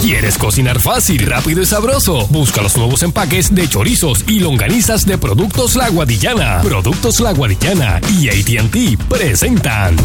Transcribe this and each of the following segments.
¿Quieres cocinar fácil, rápido y sabroso? Busca los nuevos empaques de chorizos y longanizas de Productos La Guadillana. Productos La Guadillana y ATT presentan.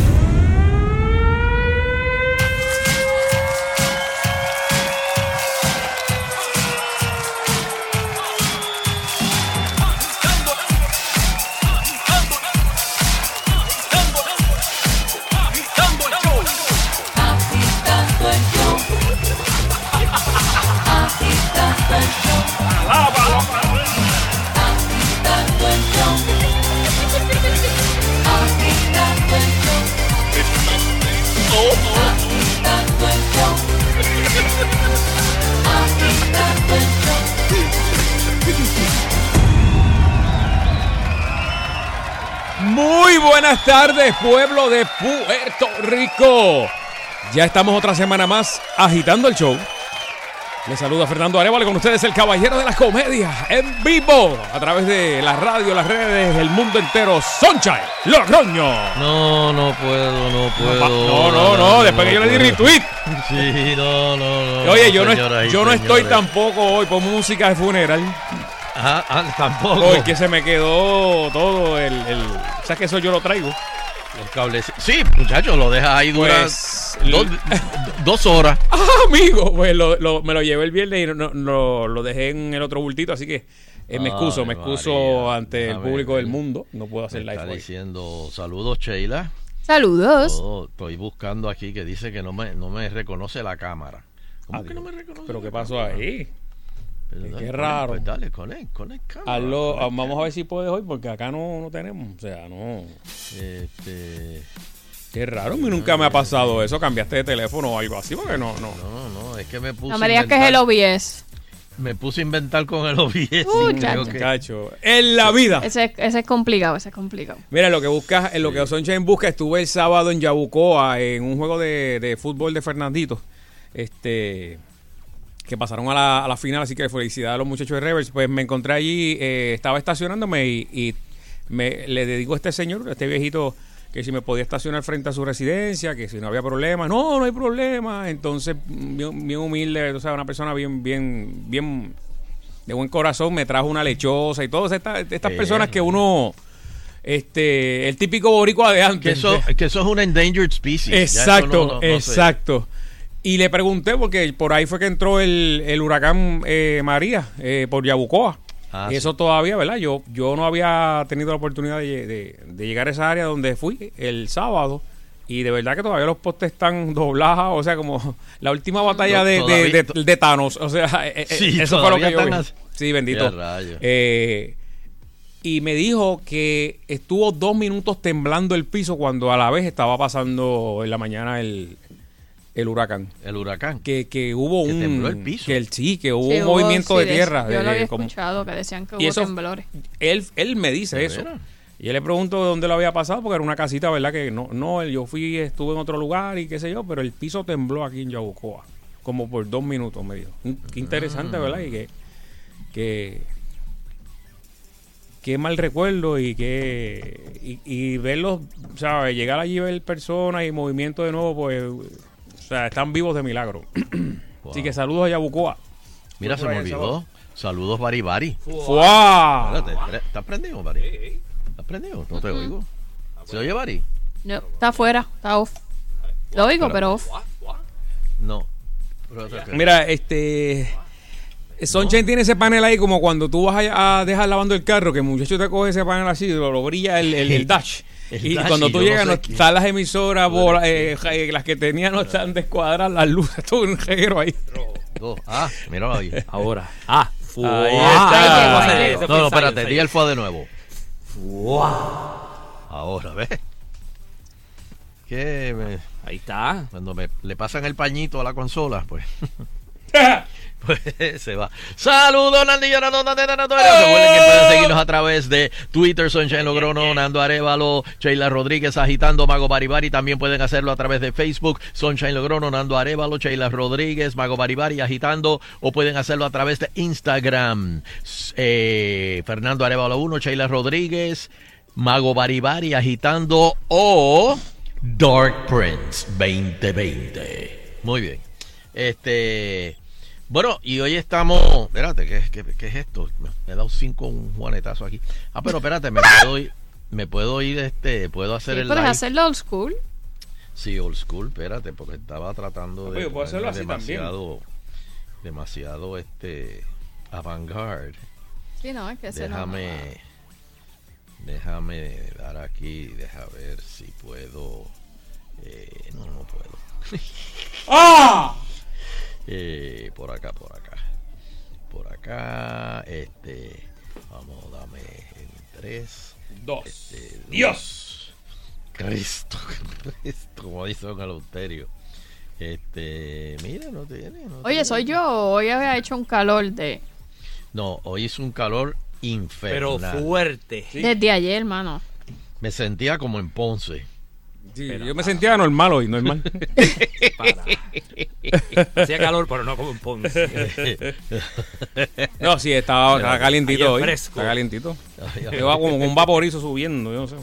Tardes, pueblo de Puerto Rico. Ya estamos otra semana más agitando el show. Les saluda Fernando Arevalo con ustedes, el caballero de las comedias, en vivo, a través de la radio, las redes, el mundo entero. Sunshine, Logroño. No, no puedo, no puedo. No, no, no, después que yo le di puedo. retweet. Sí, no, no, no. Oye, yo no, yo no estoy tampoco hoy por música de funeral, Ajá, ah, tampoco. porque se me quedó todo el, el ¿sabes que eso yo lo traigo? El cable. Sí, muchachos, lo dejas ahí duras Pues, dos, dos horas. Ah, amigo, pues lo, lo- me lo llevé el viernes y no, lo dejé en el otro bultito, así que eh, me excuso, Ay, me excuso María. ante el A ver, público del mundo. No puedo hacer live está hoy. diciendo saludos, Sheila. Saludos. Todo- estoy buscando aquí que dice que no me, no me reconoce la cámara. ¿Cómo Adiós. que no me reconoce? Pero ¿qué pasó cámara? ahí? Pero Qué dale, conect, raro. Pues dale, conect, conect cámara, Hazlo, ah, vamos a ver si puedes hoy, porque acá no, no tenemos. O sea, no. Este, Qué raro, a mí nunca me ha pasado eso. Cambiaste de teléfono o algo así, porque no, no. no, no, es que me puse No me digas que es inventar- el OBS. Me puse a inventar con el OBS. creo chacho. que- en la vida. Ese, ese es complicado, ese es complicado. Mira, lo que buscas, en lo que Sunshine busca, estuve el sábado en Yabucoa en un juego de, de fútbol de Fernandito. Este que pasaron a la, a la final, así que felicidades a los muchachos de Revers. Pues me encontré allí, eh, estaba estacionándome y, y me, le dedico a este señor, a este viejito, que si me podía estacionar frente a su residencia, que si no había problema. No, no hay problema. Entonces, bien, bien humilde, o sea, una persona bien, bien, bien de buen corazón, me trajo una lechosa y todas estas, estas personas que uno, este, el típico boricua de Que antes. eso, que eso es una endangered species. Exacto, no- no- no sé. Y le pregunté, porque por ahí fue que entró el, el huracán eh, María eh, por Yabucoa. Ah, y eso todavía, ¿verdad? Yo, yo no había tenido la oportunidad de, de- de llegar a esa área donde fui el sábado. Y de verdad que todavía los postes están doblados. O sea, como la última batalla de, de, de- Thanos. O sea, eh, Sí, eso fue lo que yo vi. Sí, bendito. Eh, y me dijo que estuvo dos minutos temblando el piso cuando a la vez estaba pasando en la mañana el, el huracán. El huracán. Que, que hubo Que un... tembló el piso. Que el, sí, que hubo Sí, un hubo- movimiento sí, de tierra. Yo de- lo había como- escuchado que decían que Y hubo eso- temblores. él, él me dice ¿De eso. Y yo le pregunto dónde lo había pasado, porque era una casita, ¿verdad? Que no, no, yo fui, estuve en otro lugar y qué sé yo, pero el piso tembló aquí en Yabucoa. Como por dos minutos, me dijo. Qué interesante, ¿verdad? Y que, que, qué mal recuerdo y que, y, y verlos, ¿sabes? Llegar allí y ver personas y movimiento de nuevo, pues, sea, están vivos de milagro. Así que saludos a Yabucoa. Mira, se me olvidó. Saludos, Bari Bari. ¡Fua! Espérate, ¿estás prendido, Bari? ¿Estás prendido? No te oigo. ¿Se oye, Bari? No, está afuera, está off. Lo oigo, pero off. No. Mira, este. Sunshine tiene ese panel ahí como cuando tú vas a, a dejar lavando el carro, que el muchacho te coge ese panel así, lo, lo brilla el, el- el dash. Y cuando tú llegas, no están las emisoras, bola- eh, eh, las que tenía no están descuadradas, las luces, todo un reguero ahí. Ah, míralo ahí. Ahora. Ah, Ahí está. No, no, espérate, di el fue de nuevo. Ahora, ¿ves? Que me- Ahí está. cuando me le pasan el pañito a la consola, pues. Pues se va. Saludos, Nandillo, Nando, Nando, Nando. Recuerden que pueden seguirnos a través de Twitter, Sunshine Logrono, Nando Arevalo, Sheila Rodríguez agitando, Mago Baribari. También pueden hacerlo a través de Facebook, Sunshine Logrono, Nando Arevalo, Sheila Rodríguez, Mago Baribari agitando. O pueden hacerlo a través de Instagram, eh, Fernando Arevalo 1, Sheila Rodríguez, Mago Baribari agitando. O Dark Prince 2020. Muy bien. Este. Bueno, y hoy estamos. Espérate, ¿qué, qué, qué es esto? Me, me he dado cinco un juanetazo aquí. Ah, pero espérate, me puedo ir. Me puedo ir, este, puedo hacer Sí, el puedes live. hacerlo old school. Sí, old school, espérate, porque estaba tratando Ah, de. pero yo puedo hacerlo así también. demasiado, demasiado, este, avant-garde. Sí, no, es que ese no- Déjame, déjame dar aquí, deja ver si puedo. eh, no, no puedo. ¡Ah! Eh, por acá, por acá. Por acá, este. Vamos, dame en tres. Dos. este, Dios. Cristo, Cristo, como dice Don Eleuterio. Este, mira, no tiene. no Oye, tiene. soy yo. Hoy había hecho un calor de No, hoy es un calor Pero infernal. fuerte. Sí. desde ayer, hermano. Me sentía como en Ponce. Sí, Pero- yo me sentía normal hoy, normal. Hacía calor, pero no como en Ponce. No, sí, estaba, estaba calientito hoy. fresco. Está calientito. Lleva como con un vaporizo subiendo, yo no sé.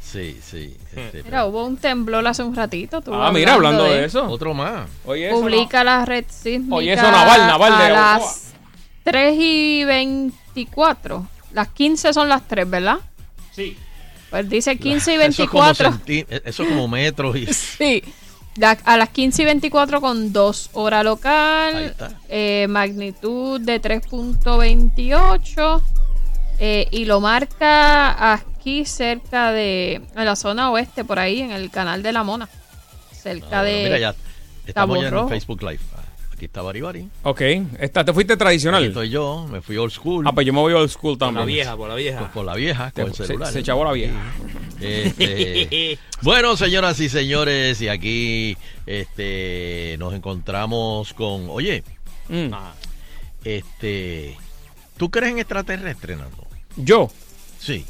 Sí, sí. este, Mira, hubo un temblor hace un ratito. tú Ah, mira, hablando de eso. Otro más. Oye, eso Publica la red sísmica Oye, eso, Naval, Naval de a Yabucoa. las 3 y 24. Las 15 son las 3, ¿verdad? no. Sí. Pues dice 15 y Eso es como 24. eso es como metros y. Sí. La- a las 15 y 24 con 2 hora local, eh, magnitud de 3.28 eh, y lo marca aquí cerca de en la zona oeste, por ahí en el canal de la Mona, cerca Ah, de mira, ya. Estamos ya en. Facebook Live. Ah, Aquí está Baribari. Ok, esta, te fuiste Aquí tradicional. estoy yo. Me fui old school. Ah, pues yo me voy old school Por la también. vieja, por la Pues vieja. por la vieja, con el celular. se chavó la vieja. Este, bueno, señoras y señores, y aquí este, nos encontramos con. Oye, Mm. Ajá. este. ¿Tú crees en extraterrestres, Nando? Yo, sí.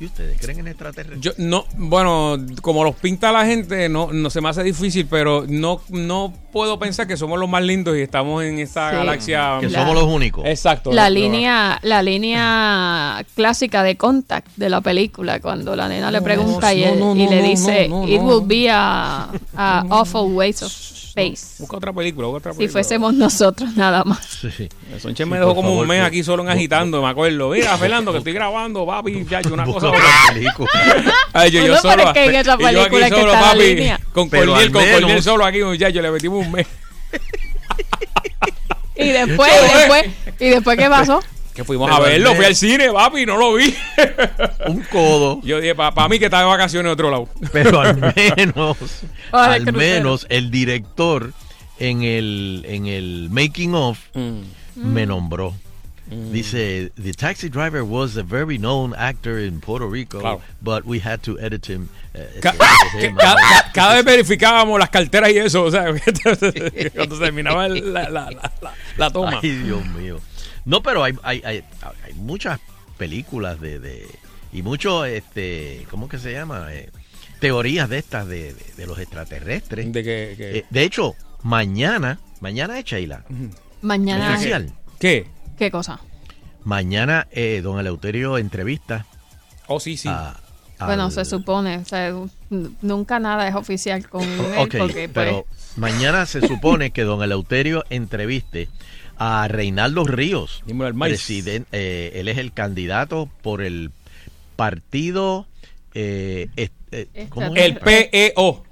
¿Y ustedes creen en extraterrestres? yo no, bueno, como los pinta la gente, no, no se me hace difícil, pero no, no puedo pensar que somos los más lindos y estamos en esta Sí. galaxia. que La- somos los únicos. Exacto. la Lo- línea la línea clásica de Contact de la película cuando la nena le No, pregunta y, no, él- no, y no, le dice no, no, it will be a, a awful waste of space Busca otra película, busca otra si película. fuésemos nosotros nada más Sí. Sonche me Sí, dejó como favor, un mes aquí solo en agitando, me acuerdo. Mira, Fernando, que estoy grabando, papi, ya, yo una cosa. Otra película. Ay, yo, yo pero solo. es que en esa y yo aquí película es que solo, está la papi, línea. con al con Cordiel menos- solo aquí, muchacho, le metimos un mes. y después Eso es. después y después qué pasó Que fuimos Pero a verlo, fui al cine, papi, y no lo vi. Un codo. yo dije, para mí que está de vacaciones en otro lado. Pero al menos, al menos el director en el, en el making of me nombró. Dice, the taxi driver was a very known actor in Puerto Rico, Claro. but we had to edit him. eh, Ca- edit que him ca- out." ca- cada vez verificábamos las carteras y eso, o sea, cuando terminaba la, la, la- la toma. Ay, Dios mío. No, pero hay, hay, hay, hay muchas películas de, de y muchos, este, ¿cómo que se llama? Eh, teorías de estas de, de- de los extraterrestres. De que, que- Eh, de hecho, mañana, mañana es Sheila, mañana oficial. ¿Qué? qué cosa Mañana eh, don Eleuterio entrevista Oh, sí, sí. a... bueno se supone o sea, nunca nada es oficial con él Ok, porque pues, pero mañana se supone que don Eleuterio entreviste a Reinaldo Ríos, Dímelo al maíz. presidente, eh, él es el candidato por el partido, eh, est- eh, ¿cómo es? el PEO,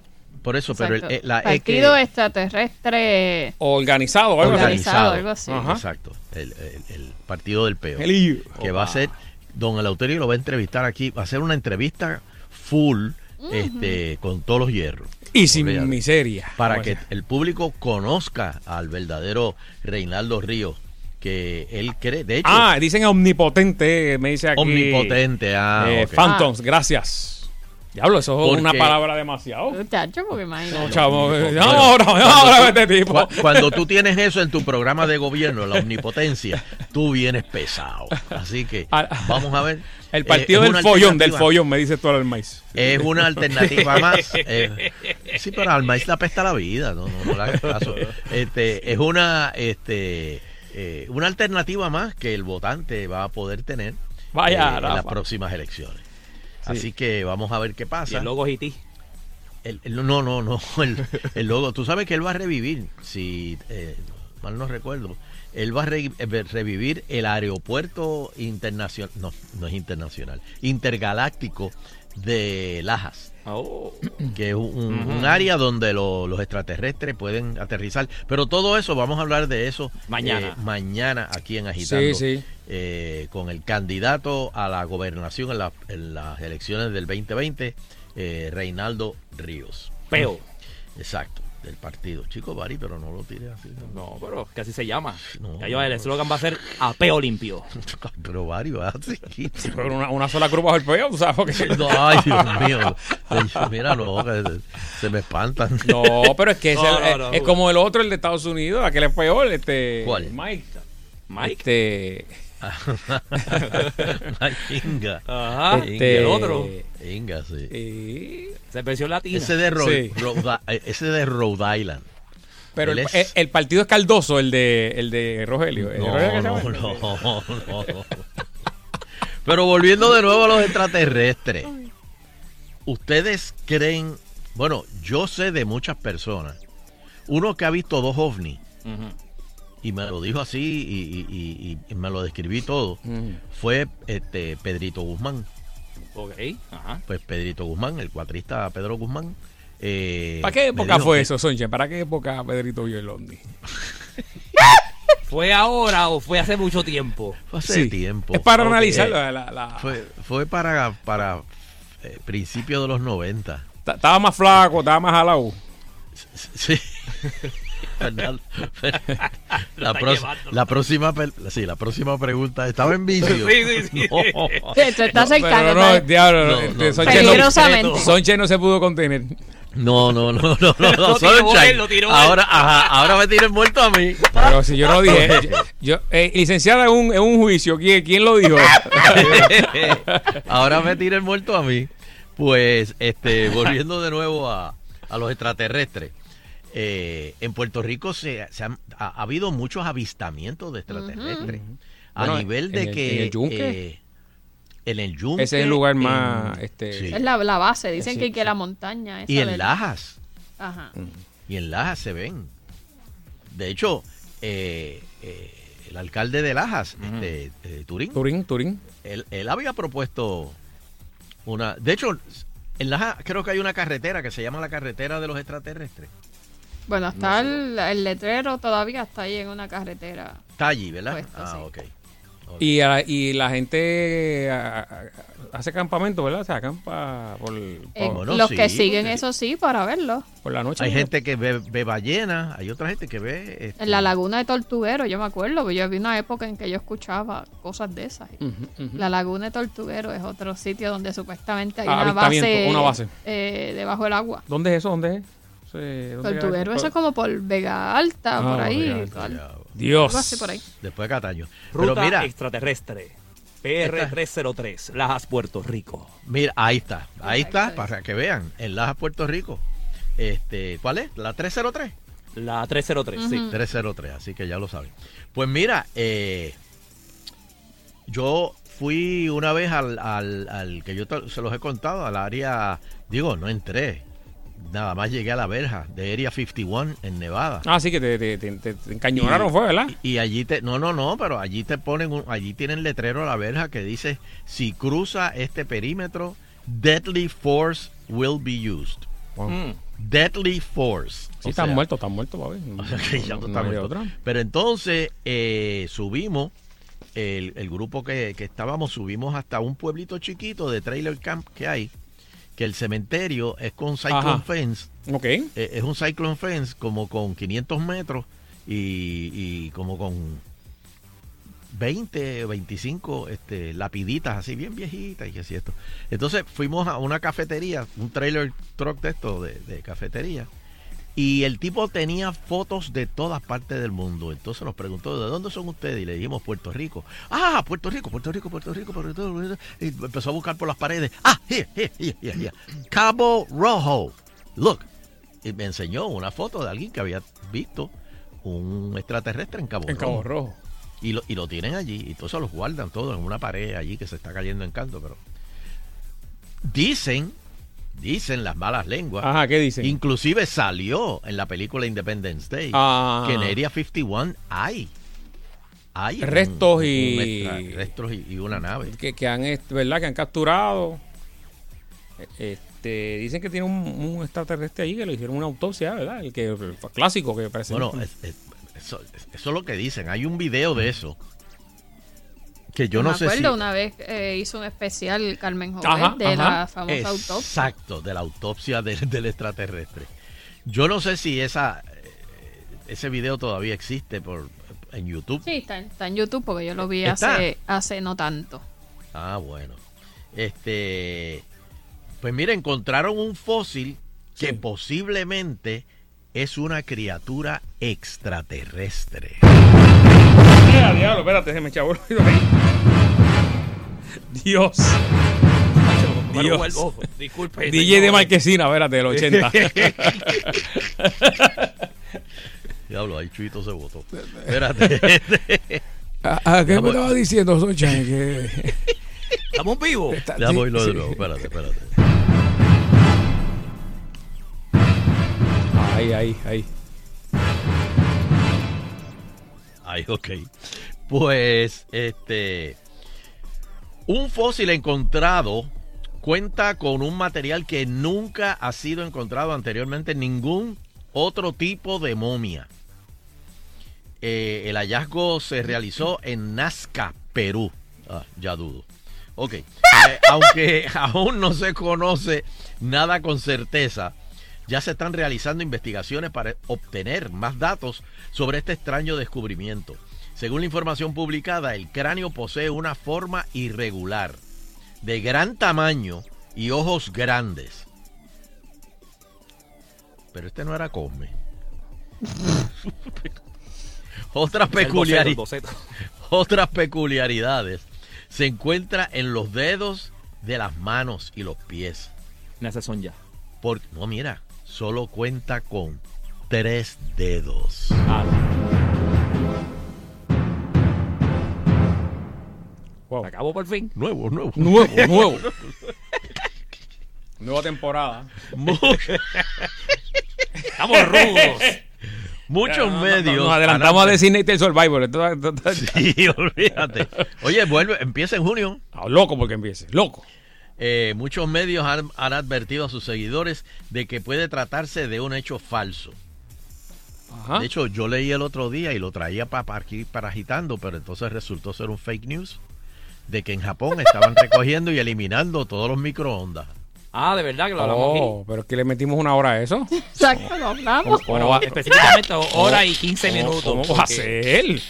por eso, pero el, eh, la E partido que- extraterrestre organizado, algo así. Organizado. algo así. Ajá. exacto, el, el- el partido del peo, El que va a ser, don Eleuterio lo va a entrevistar aquí, va a ser una entrevista full, este, con todos los hierros. Y sin miseria. para que el público conozca al verdadero Reinaldo Ríos, que él cree, de hecho, Ah, dicen omnipotente, me dice aquí. omnipotente. Ah, Eh. Phantoms, gracias. Diablo, eso es una palabra demasiado. muchacho porque imagínate No, chavo, eh, Bueno, ahora, cuando ahora tú- este tipo. cu- Cuando tú tienes eso en tu programa de gobierno, la omnipotencia, tú vienes pesado. Así que Al- vamos a ver. El Eh, partido es del follón, del follón, me dice todo el maíz. Es una alternativa más. eh, sí, pero al maíz le apesta la vida, no, no, no hagas caso. Este, es una, este, eh, una alternativa más que el votante va a poder tener Vaya, eh, en las próximas elecciones. Así que vamos a ver qué Y pasa. el logo IT. El- el- no, no, no. El, el logo. Tú sabes que él va a revivir. Si eh, mal no recuerdo, él va a re- eh, revivir el aeropuerto internacional, no, no es internacional, intergaláctico de Lajas Oh. que es un, un- un área donde lo- los extraterrestres pueden aterrizar. Pero todo eso, vamos a hablar de eso Mañana. eh, mañana aquí en Agitando. Sí, sí. eh, con el candidato a la gobernación en, la- en las elecciones del 2020, eh, Reinaldo Ríos. Peo. Exacto, del partido. Chico Bari, pero no lo tire así. ¿no? No, pero que así se llama. No. Ya yo, el eslogan va a ser a peo limpio. Pero Bari va así. Pero una, una sola cruz bajo el peo, ¿tú ¿sabes? Porque- No, ay, Dios mío. Mira, no, que se, se me espantan. No, pero es que es, No, el- no, es- no. es como el otro, el de Estados Unidos, aquel es peor, este. ¿Cuál? Mike. Mike. Este. Ajá. Este- el otro. Inga, sí. eh, Se versión latina. Ese de, Rhode, Sí. Rhode- ese de Rhode Island. pero el, es- el- el partido es caldoso, el de, el de Rogelio. ¿El de No, Rogelio no, llama? no, no. Pero volviendo de nuevo a los extraterrestres. ¿Ustedes creen? Bueno, yo sé de muchas personas. Uno que ha visto dos ovnis. Y me lo dijo así y, y- y- y me lo describí todo. Mm. Fue este Pedrito Guzmán. Ok. Ajá. Pues Pedrito Guzmán, el cuatrista Pedro Guzmán. eh, ¿Para qué época fue que- eso, Sonche? ¿Para qué época Pedrito vio el ovni? ¿Fue ahora o fue hace mucho tiempo? Fue hace Sí. tiempo. Es para Ok. analizar la... la- la- Fue, fue para, para eh, principios de los 90. Ta- Estaba más flaco, estaba más jalado. Sí. Fernando, Fer- la, próxima sí, la próxima pregunta estaba en vicio. Sí, sí, sí. No. Sí, tú estás cercano. Pero no, ¿verdad? diablo, No, no. Sonche, no, Peligrosamente. Sonche no se pudo contener. No, no, no, no, no, no, Lo tiró Sunshine. él, lo tiró él. ahora, ajá, ahora me tienen muerto a mí. Pero si yo no dije... yo, eh, licenciada en un, en un juicio, ¿quién, quién lo dijo? ahora me tienen muerto a mí. Pues, este, volviendo de nuevo a, a los extraterrestres. Eh, en Puerto Rico se, se han- ha, ha habido muchos avistamientos de extraterrestres. A Bueno, nivel de en el- que. en el Yunque. eh, en el Yunque. Ese es el lugar en- más... Este, sí. Es la, la base. Dicen Sí, que, que sí. la montaña. Esa Y en del- Lajas. Ajá. Y en Lajas se ven. De hecho, eh, eh, el alcalde de Lajas, este, eh, Turín, Turín, Turín. él, él había propuesto una. De hecho, en Lajas creo que hay una carretera que se llama la carretera de los extraterrestres. Bueno, está el, el letrero todavía está ahí en una carretera. Está allí, ¿verdad? Puesto, ah, sí. ok. Ok. Y, a- y la gente a- a- hace campamento, ¿verdad? Se acampa por, Eh, por, bueno, los sí, que siguen porque- eso sí para verlo. por la noche. Hay gente que ve, ve ballenas, hay otra gente que ve. este, En la laguna de Tortuguero, yo me acuerdo, yo vi una época en que yo escuchaba cosas de esas. La laguna de Tortuguero es otro sitio donde supuestamente hay Ah, una base, una base. eh, debajo del agua. ¿Dónde es eso? ¿Dónde es? Sí, ¿dónde Tortuguero, queda eso es como por Vega Alta, Ah, por ahí. Alta, Dios. algo así por ahí. después de Cataño. Ruta Pero mira, extraterrestre. PR303, Lajas, Puerto Rico. mira, ahí está, ahí está, para que vean, en Lajas, Puerto Rico. Este, ¿cuál es? La 303. La 303, sí. Ujú. 303, así que ya lo saben. Pues mira, eh, yo fui una vez al, al- al que yo te- se los he contado, al área, digo, no entré, nada más llegué a la verja de Area 51 en Nevada. Ah, sí, que te, te, te- te- encañonaron, fue, ¿verdad? Y, y allí te, no, no, no, pero allí te ponen, un- allí tienen letrero a la verja que dice, si cruza este perímetro, deadly force will be used. Wow. Mm. Deadly force. Sí, están muertos, están muertos, papi. o sea que ya No- no muerto. otra. Pero entonces eh, subimos, el, el grupo que, que estábamos, subimos hasta un pueblito chiquito de trailer camp que hay, que el cementerio es con cyclone Ajá. fence, Ok. eh, es un cyclone fence como con 500 metros y, y como con 20 o 25 este, lapiditas así bien viejitas y que así esto. Entonces fuimos a una cafetería, un trailer truck de esto, de, de cafetería, y el tipo tenía fotos de todas partes del mundo. Entonces nos preguntó, ¿de dónde son ustedes? Y le dijimos, Puerto Rico. Ah, Puerto Rico, Puerto Rico, Puerto Rico, Puerto Rico. Y empezó a buscar por las paredes. Ah, here, here, here, here. Cabo Rojo. Look. Y me enseñó una foto de alguien que había visto un extraterrestre en Cabo En Rojo. Cabo Rojo. Y lo, y lo tienen allí. Y todos se los guardan todos en una pared allí que se está cayendo en canto. Pero dicen, dicen las malas lenguas. Ajá, ¿qué dicen? Inclusive salió en la película Independence Day Ah. que en Area 51 hay. Hay Restos un y- restos y, y una nave. que, que han, ¿verdad? Que han capturado. Este, dicen que tiene un, un extraterrestre ahí que le hicieron una autopsia, ¿verdad? El que el clásico que parece. Bueno, es- es- eso, eso es lo que dicen. Hay un video de eso. Que yo no me sé acuerdo si. una vez eh, hizo un especial Carmen Jovet Ajá, de ajá. la famosa autopsia. Exacto, de la autopsia del, del extraterrestre. Yo no sé si esa eh, ese video todavía existe por en YouTube. Sí, está, está en YouTube porque yo lo vi ¿Está? hace, hace no tanto. Ah, bueno. Este, pues mira, encontraron un fósil que posiblemente es una criatura extraterrestre. ¡Eh, diablo! Espérate, se me echó el oído ahí. Dios. Dios. Disculpe. DJ de señor. Marquesina, espérate, del 80. Diablo, ahí Chuito se votó. Espérate. ¿A, a qué Ya me voy. estaba diciendo, Sunshine? Que Estamos vivos. está- ya voy lo de nuevo. Espérate, espérate. Ahí, ahí, ahí. Ay, ok. Pues, este. Un fósil encontrado cuenta con un material que nunca ha sido encontrado anteriormente en ningún otro tipo de momia. Eh, el hallazgo se realizó en Nazca, Perú. Ah, ya dudo. Ok. Eh, aunque aún no se conoce nada con certeza, ya se están realizando investigaciones para obtener más datos sobre este extraño descubrimiento. Según la información publicada, el cráneo posee una forma irregular, de gran tamaño y ojos grandes. Pero este no era Cosme. Otras El boceto, boceto. otras peculiaridades se encuentra en los dedos de las manos y los pies. Esas son ya. Porque, no, mira, solo cuenta con tres dedos. Ah, Wow. acabó por fin. Nuevo, nuevo. Nuevo, nuevo. Nueva temporada. Estamos rudos. Muchos Nos- medios. Nos adelantamos a Designated Survivor. Esto- esto- esto- Sí, olvídate. Oye, vuelve, empieza en junio. Ah, loco porque empiece. Loco. Eh, muchos medios han, han advertido a sus seguidores de que puede tratarse de un hecho falso. Ajá. De hecho, yo leí el otro día y lo traía para aquí para agitando, pero entonces resultó ser un fake news de que en Japón estaban recogiendo y eliminando todos los microondas. Ah, de verdad que lo hablamos Oh, pero es que le metimos una hora a eso. Exacto, lo hablamos. ¿Cómo aquí. va- Específicamente hora y 15 cómo- minutos. ¿Cómo va a ser?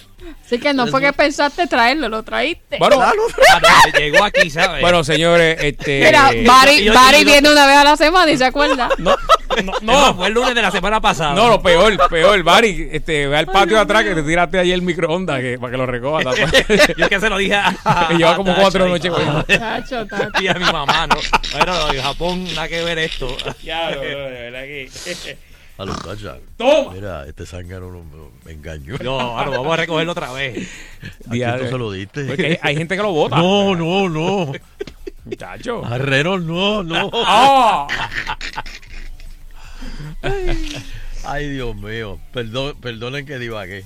Así que no fue que pensaste traerlo, lo traíste. Bueno, Ah, no, llegó aquí, ¿sabes? bueno, señores, este. Mira, Barry, Barry viene una vez a la semana y se acuerda. No, no, no, fue el lunes de la semana pasada. No, lo peor, peor, Barry, este, ve al patio de atrás que te tiraste ahí el microondas que, para que lo recoja. Yo es que se lo dije a. Que lleva como cuatro Tacho noches. Chacho, tacho. Y a mi mamá, ¿no? Bueno, en Japón, nada que ver esto. Ya, de verdad que. A los tachas. Toma. Mira, este zángano no me, me engañó. No, bueno, vamos a recogerlo otra vez. ¿A quién tú se lo Porque diste? hay, hay gente que lo vota. No, no, no. Muchacho. Herrero, no, no. ¡Ah! Ay, Dios mío. Perdón, perdonen que divagué.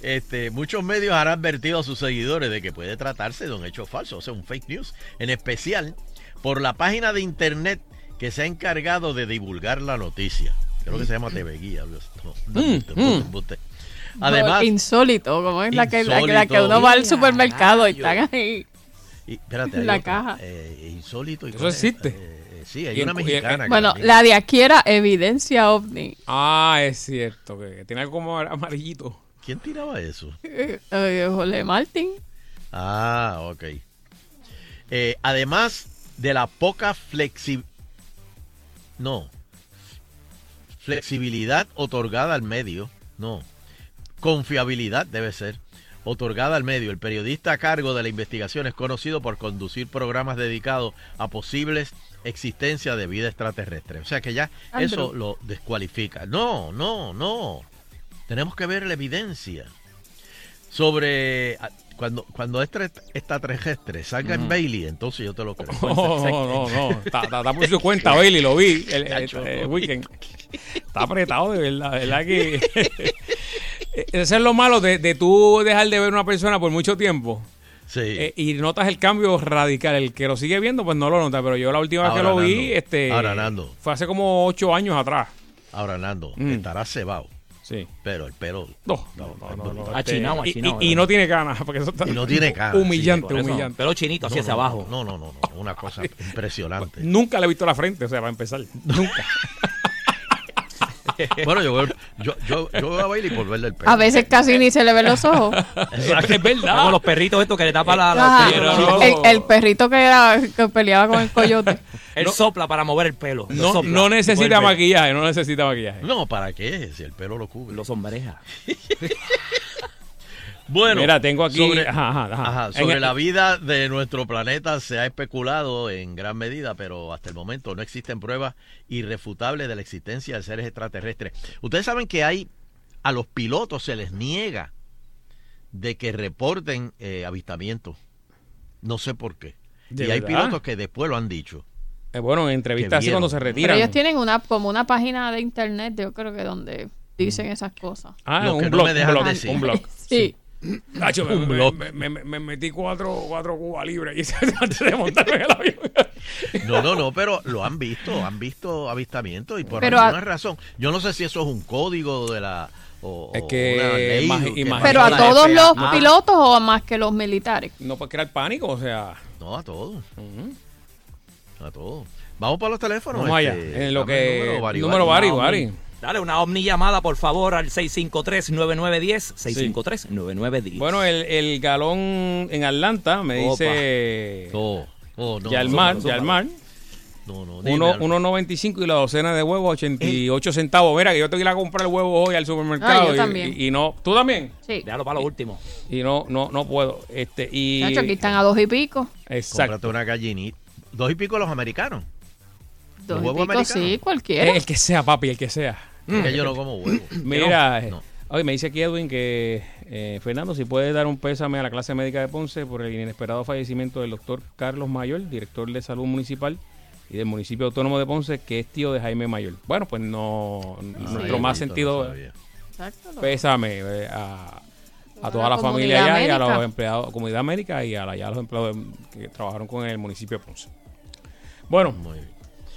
Este, muchos medios han advertido a sus seguidores de que puede tratarse de un hecho falso, o sea, un fake news, en especial por la página de internet que se ha encargado de divulgar la noticia. Creo que se llama TV Guía. No, no, embuste, embuste, embuste. Además, insólito, como es la que, la, que- la que uno va al supermercado y están ahí. y- espérate, la otra, caja. eh, insólito. y ¿Eso existe? Eh, sí, hay una mexicana. que Bueno, la de aquí era evidencia ovni. Ah, es cierto. Que, que tiene algo como amarillito. ¿Quién tiraba eso? Eh, Jorge Martín. Ah, ok. Eh, además de la poca flexi... No. Flexibilidad otorgada al medio. No. Confiabilidad debe ser. Otorgada al medio. El periodista a cargo de la investigación es conocido por conducir programas dedicados a posibles existencias de vida extraterrestre. O sea que ya Andrew. eso lo descualifica. No, no, no. Tenemos que ver la evidencia. sobre cuando cuando este extraterrestre salga en Bailey, entonces yo te lo creo. No, no, no, no. Está, está- está por su cuenta, Bailey, lo vi el, el weekend. Está apretado, de verdad. de verdad que. Eso es lo malo de, de tú dejar de ver una persona por mucho tiempo. Sí. eh, y notas el cambio radical. El que lo sigue viendo, pues no lo nota. Pero yo la última vez que lo vi, este. ahora, Nando. Fue hace como ocho años atrás. Ahora Nando, Mm. estará cebado, Sí. pero el pelo No, no, no, no. no, Achinado, y- achinado, y, y ¿verdad? no tiene ganas, porque eso está Y no tiene cara, Humillante, sí, humillante. Pelo chinito, así No, hacia no, abajo. No, no, no, no, una cosa impresionante. Nunca le he visto la frente, o sea, para empezar. Nunca. Bueno, yo, veo- yo, yo, yo veo a Bailey por verle el pelo. A veces casi ni se le ven los ojos. es verdad. Como los perritos estos que le tapa la, la no. el, el perrito que era que peleaba con el coyote. Él No. sopla para mover el pelo. lo No, sopla. no necesita maquillaje, no necesita maquillaje. No, ¿para qué? Si el pelo lo cubre. Lo sombreja. Bueno, Mira, tengo aquí- Sobre, ajá, ajá, ajá. En sobre la vida de nuestro planeta se ha especulado en gran medida, pero hasta el momento no existen pruebas irrefutables de la existencia de seres extraterrestres. Ustedes saben que hay a los pilotos se les niega de que reporten eh, avistamientos. No sé por qué. ¿De y hay pilotos que después lo han dicho. Eh, bueno, en entrevistas así cuando se Pero retiran. ellos tienen una como una página de internet, yo creo que donde dicen esas cosas. Ah, Lo que un no blog, me un dejan blog, decir. un blog. Sí. Nacho, me, metí cuatro, cuatro cubas libres y antes de montarme en el avión. No, no, no, pero lo han visto, han visto avistamientos y por Pero a- alguna razón. Yo no sé si eso es un código de la. O, Es que una ley imagi- que imagina- Pero a todos FAA. los Ah. pilotos o a más que los militares. No puede crear pánico, o sea. No, a todos. A todos. Vamos para los teléfonos. Vamos allá. este, En lo que. número, Bari, Número Bari. Bari, Bari. Dale una ovni llamada, por favor, al 653-9910. 653-9910. Bueno, el, el galón en Atlanta me Opa. dice. Oh, oh, no. Yalmar, Yalmar. No, no, dime, Uno- Alfred. 1.95 y la docena de huevos 88 centavos. Mira, que yo tengo que ir a comprar el huevo hoy al supermercado. Ah, yo y- también. Y, y no. ¿Tú también? Sí. Déjalo para lo último. Y no, no, no puedo. Este, y. Nacho, aquí están a dos y pico. Exacto. Cómprate una gallinita. Dos y pico los americanos. Dos y huevos pico, sí, cualquiera. El que sea, papi, el que sea. Es que yo no como huevo. Mira, No, no. Oye, me dice aquí Edwin que eh, Fernando, si puede dar un pésame a la clase médica de Ponce por el inesperado fallecimiento del doctor Carlos Mayor, director de salud municipal y del municipio autónomo de Ponce, que es tío de Jaime Mayor. Bueno, pues no, nuestro Ay, más sentido no pésame eh, a, a Toda la la familia allá y a los empleados, comunidad médica y a, la- y a los empleados que trabajaron con el municipio de Ponce. Bueno, Muy bien.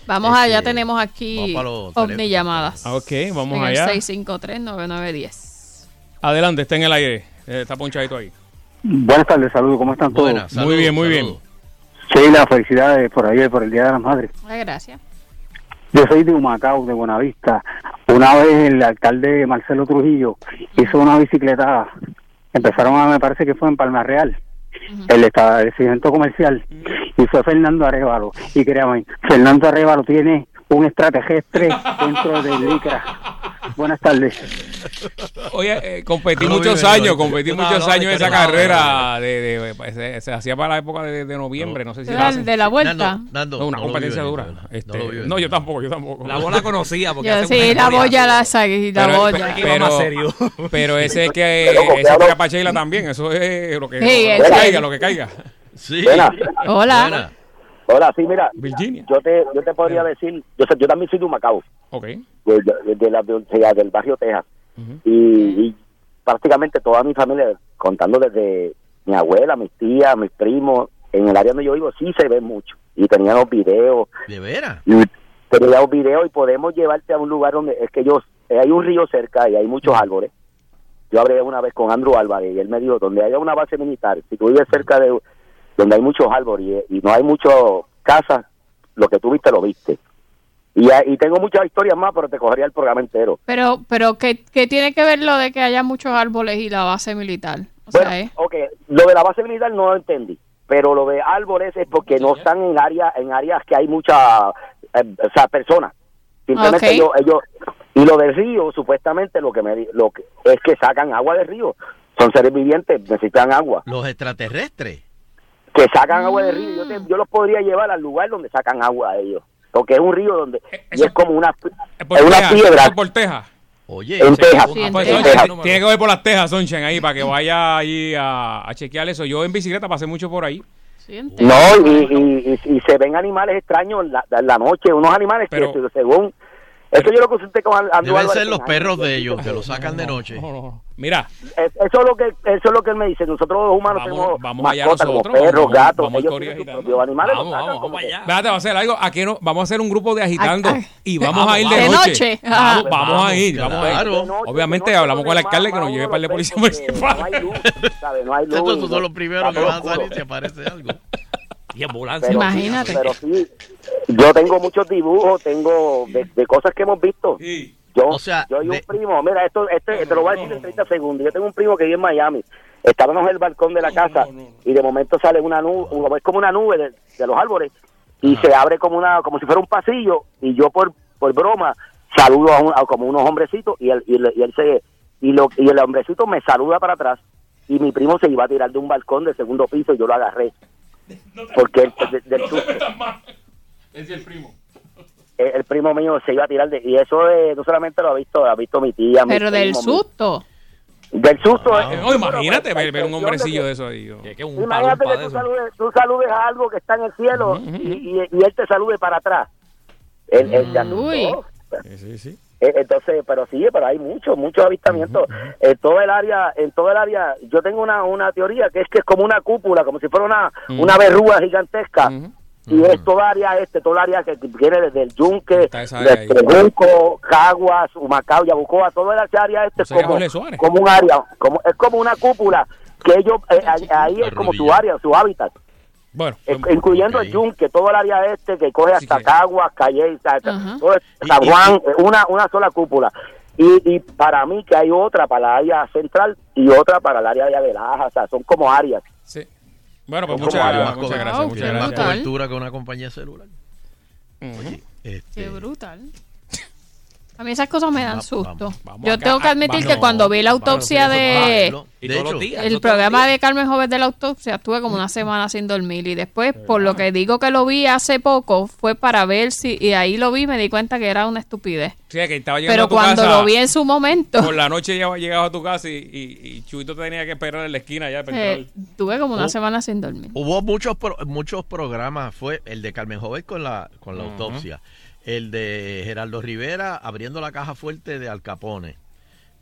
Vamos Este, allá, tenemos aquí ovni llamadas. ah, ok, vamos en allá. el 653-9910. Adelante, está en el aire. Eh, está ponchadito ahí. Buenas tardes, saludos, ¿cómo están todos? Buenas, Muy bien, muy bien. saludos. Sheila, felicidades por ayer, por el Día de las Madres. Ay, gracias. Yo soy de Humacao, de Buenavista. Una vez el alcalde Marcelo Trujillo hizo una bicicletada. Empezaron a, me parece que fue en Palma Real, el establecimiento comercial, y fue Fernando Arevalo. Y créame, Fernando Arevalo tiene un extraterrestre dentro del LICRA. Buenas tardes. Oye, eh, competí No muchos años, competí No, muchos no, años en esa no, carrera de, de- pues, se, se hacía para la época de, de noviembre, no, sé si Era la hacen. de la vuelta. Nando, una competencia dura. Este, No, venir. yo tampoco, yo tampoco. La bola conocía. Porque Yo hace sí, la boya, ya. la, sagui- la Pero- boya. que pero, serio. pero ese es que ese es Sheila también, eso es lo que, Sí, lo que ese- caiga, lo que caiga. Sí. Hola. Hola, sí, mira, Virginia. yo te, yo te podría decir, yo, yo también soy de Humacao. Ok. de, de- de la, de- del barrio Texas. Y, y prácticamente toda mi familia, contando desde mi abuela, mis tías, mis primos, en el área donde yo vivo, sí se ve mucho. Y teníamos videos, ¿De veras? y teníamos videos y podemos llevarte a un lugar donde es que yo, hay un río cerca y hay muchos árboles. Yo hablé una vez con Andrew Álvarez y él me dijo, donde haya una base militar, si tú vives cerca de donde hay muchos árboles y, y no hay muchas casas, lo que tú viste lo viste. Y, y tengo muchas historias más, pero te cogería el programa entero. Pero, pero ¿qué, ¿qué tiene que ver lo de que haya muchos árboles y la base militar? O Bueno, sea, ¿eh? ok, lo de la base militar no lo entendí, pero lo de árboles es porque no están en áreas en áreas que hay muchas o sea, personas. Simplemente ellos, ellos y lo del río supuestamente lo que me di- lo que es que sacan agua del río. Son seres vivientes, necesitan agua. Los extraterrestres. Que sacan agua del río, yo, te- yo los podría llevar al lugar donde sacan agua a ellos, porque es un río donde y eso- es como una Es una piedra. es por Texas. Oye, En Texas. Sí, Pues, Texas. Sonchen, tiene que ver por las tejas, Sonchen, ahí, para que vaya ahí a, a chequear eso. Yo en bicicleta pasé mucho por ahí. Sí, No, y, y, y- y se ven animales extraños en la, en la noche, unos animales Pero- que según... Eso yo lo consulté con Andrew Deben ser los perros de ellos, que lo sacan de noche. No, no, no. Mira, Es- Eso es lo que eso es lo que él me dice. Nosotros los humanos Vamos- tenemos vamos allá como nosotros, perros, vamos- gatos. vamos al ellos Corea tienen sus agitando. propios animales. Vamos, vamos, como vamos que- allá. Espérate, va a hacer algo. Aquí no, vamos a hacer un grupo de agitando Ay, ay. y vamos Vamos, a ir de noche. De noche. Vamos, Ajá. vamos a ir, Vamos, vamos a ir. Obviamente hablamos con el alcalde que nos lleve para el de policía municipal. No hay luz, ¿sabes? No hay luz. Estos son los primeros que van a salir si aparece algo. Y ambulancia. Pero- Imagínate. Pero sí, yo tengo muchos dibujos, tengo de, de cosas que hemos visto. Sí. Yo, O sea, yo y un de- primo, mira, esto, este, te lo voy a decir en 30 segundos. Yo tengo un primo que vive en Miami. Estábamos en el balcón de la casa y de momento sale una nube, es como una nube de, de los árboles y se abre como una, como si fuera un pasillo y yo por, por broma saludo a, un- a como unos hombrecitos y él, y él, y él se y, lo, y el hombrecito me saluda para atrás y mi primo se iba a tirar de un balcón del segundo piso y yo lo agarré porque él, de- del. Es el primo. el, el primo mío se iba a tirar de, y eso eh, no solamente lo ha visto, lo ha visto mi tía. mi Pero del primo, susto. Del susto. Eh, eh, no, imagínate pero, ver, ver un hombrecillo de eso ahí. Que, un Imagínate que tú saludes, tú saludes a algo que está en el cielo y, y- y él te salude para atrás. Él, él te asustó. Uy. Sí, sí, sí. Eh, Entonces, pero sí, pero hay muchos, muchos avistamientos. En todo el área, en todo el área, yo tengo una, una teoría que es que es como una cúpula, como si fuera una, una verruga gigantesca. Y es toda área este, toda el área que viene desde el Yunque, desde Junco, Caguas, Humacao, Yabucoa, toda esa área este es como, como un área, como es como una cúpula que ellos eh, ahí- ahí es como su área, su hábitat, Bueno, eh, pues, incluyendo el Yunque, todo el área este que coge hasta que- Caguas, Calle, San y- Juan, una una sola cúpula. Y, y para mí que hay otra para la área central y otra para el área de Avelaja, o sea, son como áreas. sí. Bueno, pues muchas, muchas áreas. gracias. Muchas más gracias. brutal. cobertura que una compañía celular. Ujú. Oye, este, Qué brutal. A mí esas cosas me dan susto. vamos, vamos Yo acá, tengo que ah, admitir vamos, que cuando vi la autopsia de... hecho, El programa de Carmen Joven de la autopsia estuve como una semana sin dormir y después, por lo que digo que lo vi hace poco, fue para ver si, y ahí lo vi y me di cuenta que era una estupidez. Sí, que estaba llegando Pero a tu cuando casa, lo vi en su momento, Por la noche ya llegado a tu casa y, y, y Chuito te tenía que esperar en la esquina ya eh, tuve como una semana sin dormir. Hubo muchos pro- muchos programas, fue el de Carmen Jovet con la con la autopsia, el de Geraldo Rivera abriendo la caja fuerte de Al Capone.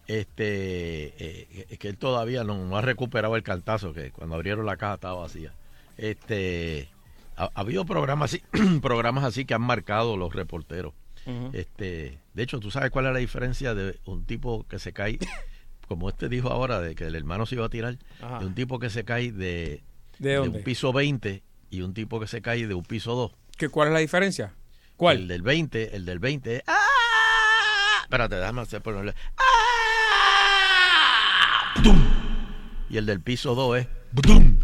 Este eh, que él todavía no, no ha recuperado el cantazo que cuando abrieron la caja estaba vacía. Este ha, ha habido programas así, programas así que han marcado los reporteros. Este, de hecho, tú sabes cuál es la diferencia de un tipo que se cae como este dijo ahora de que el hermano se iba a tirar, Ajá. de un tipo que se cae de ¿De un piso 20 y un tipo que se cae de un piso 2. ¿Qué, ¿Cuál es la diferencia? El ¿Cuál? del 20, el del 20 es... ¡Ah! Espérate, déjame hacer ponerle... ¡Ah! ¡Budum! Y el del piso 2 es... ¡Budum!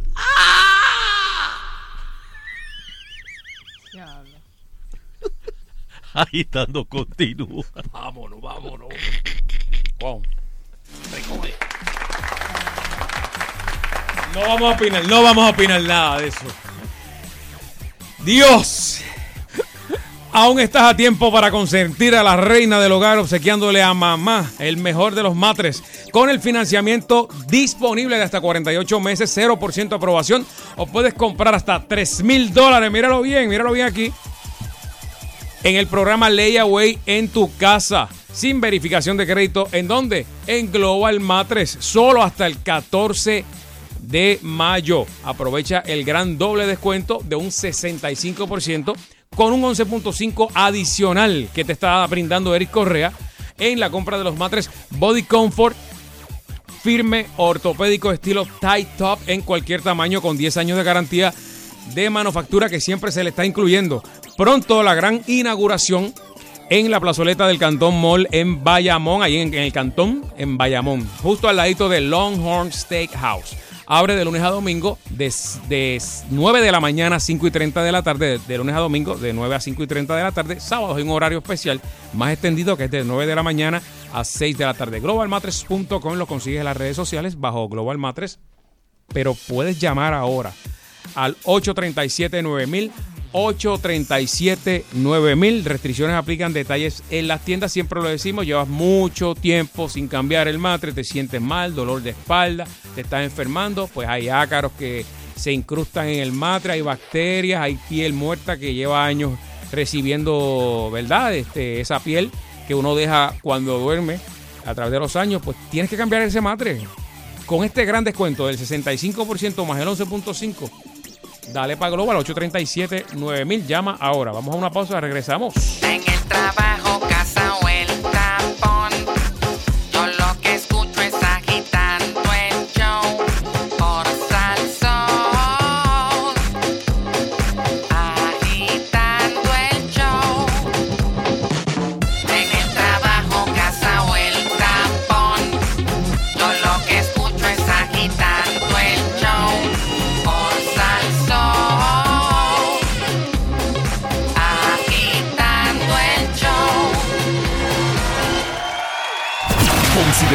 Agitando continúa. Vámonos, vámonos. Wow. No vamos a opinar, no vamos a opinar nada de eso. Dios. Aún estás a tiempo para consentir a la reina del hogar obsequiándole a mamá el mejor de los matres con el financiamiento disponible de hasta 48 meses, 0% aprobación o puedes comprar hasta 3 mil dólares. Míralo bien, míralo bien aquí en el programa Layaway en tu casa. Sin verificación de crédito. ¿En dónde? En Global Matres. Solo hasta el 14 de mayo. Aprovecha el gran doble descuento de un 65% con un 11.5 adicional que te está brindando Eric Correa en la compra de los matres Body Comfort firme ortopédico estilo tight top en cualquier tamaño con 10 años de garantía de manufactura que siempre se le está incluyendo. Pronto la gran inauguración en la plazoleta del Cantón Mall en Bayamón, ahí en, el Cantón, en Bayamón, justo al ladito de Longhorn Steakhouse. Abre de lunes a domingo de, de 9 de la mañana a 5 y 30 de la tarde, de, lunes a domingo de 9 a 5 y 30 de la tarde. Sábados hay un horario especial más extendido que es de 9 de la mañana a 6 de la tarde. Globalmatres.com lo consigues en las redes sociales bajo Global Matres pero puedes llamar ahora al 837-9000, 837-9000. Restricciones aplican detalles en las tiendas, siempre lo decimos. Llevas mucho tiempo sin cambiar el matre, te sientes mal, dolor de espalda, te estás enfermando. Pues hay ácaros que se incrustan en el matre, hay bacterias, hay piel muerta que lleva años recibiendo, ¿verdad? Este, esa piel que uno deja cuando duerme a través de los años. Pues tienes que cambiar ese matre. Con este gran descuento del 65% más el 11.5%. Dale para Global 837-9000. Llama ahora. Vamos a una pausa. Regresamos. En el trabajo,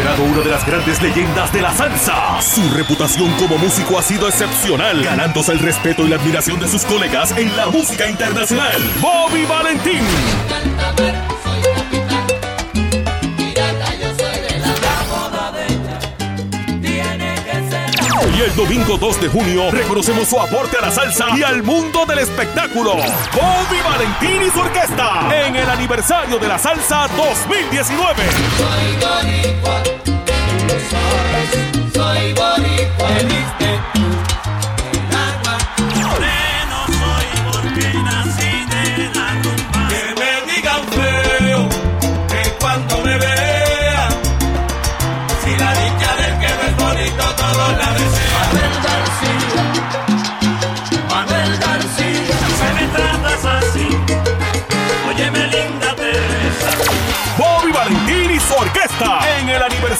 Considerado una de las grandes leyendas de la salsa, su reputación como músico ha sido excepcional, ganándose el respeto y la admiración de sus colegas en la música internacional. Bobby Valentín. El domingo 2 de junio reconocemos su aporte a la salsa y al mundo del espectáculo. Bobby Valentín y su orquesta en el aniversario de la salsa 2019. Soy boricua, tú lo sabes. Soy boricua,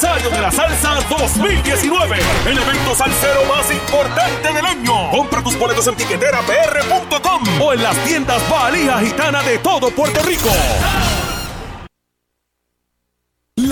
aniversario de la salsa 2019. El evento salsero más importante del año. Compra tus boletos en tiqueterapr.com o en las tiendas Valija Gitana de todo Puerto Rico.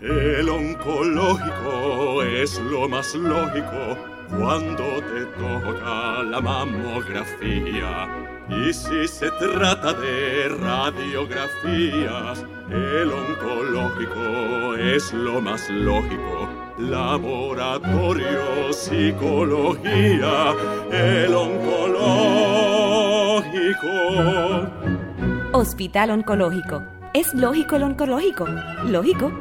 El oncológico es lo más lógico cuando te toca la mamografía. Y si se trata de radiografías, el oncológico es lo más lógico. Laboratorio, psicología, el oncológico. Hospital Oncológico. ¿Es lógico el oncológico? Lógico.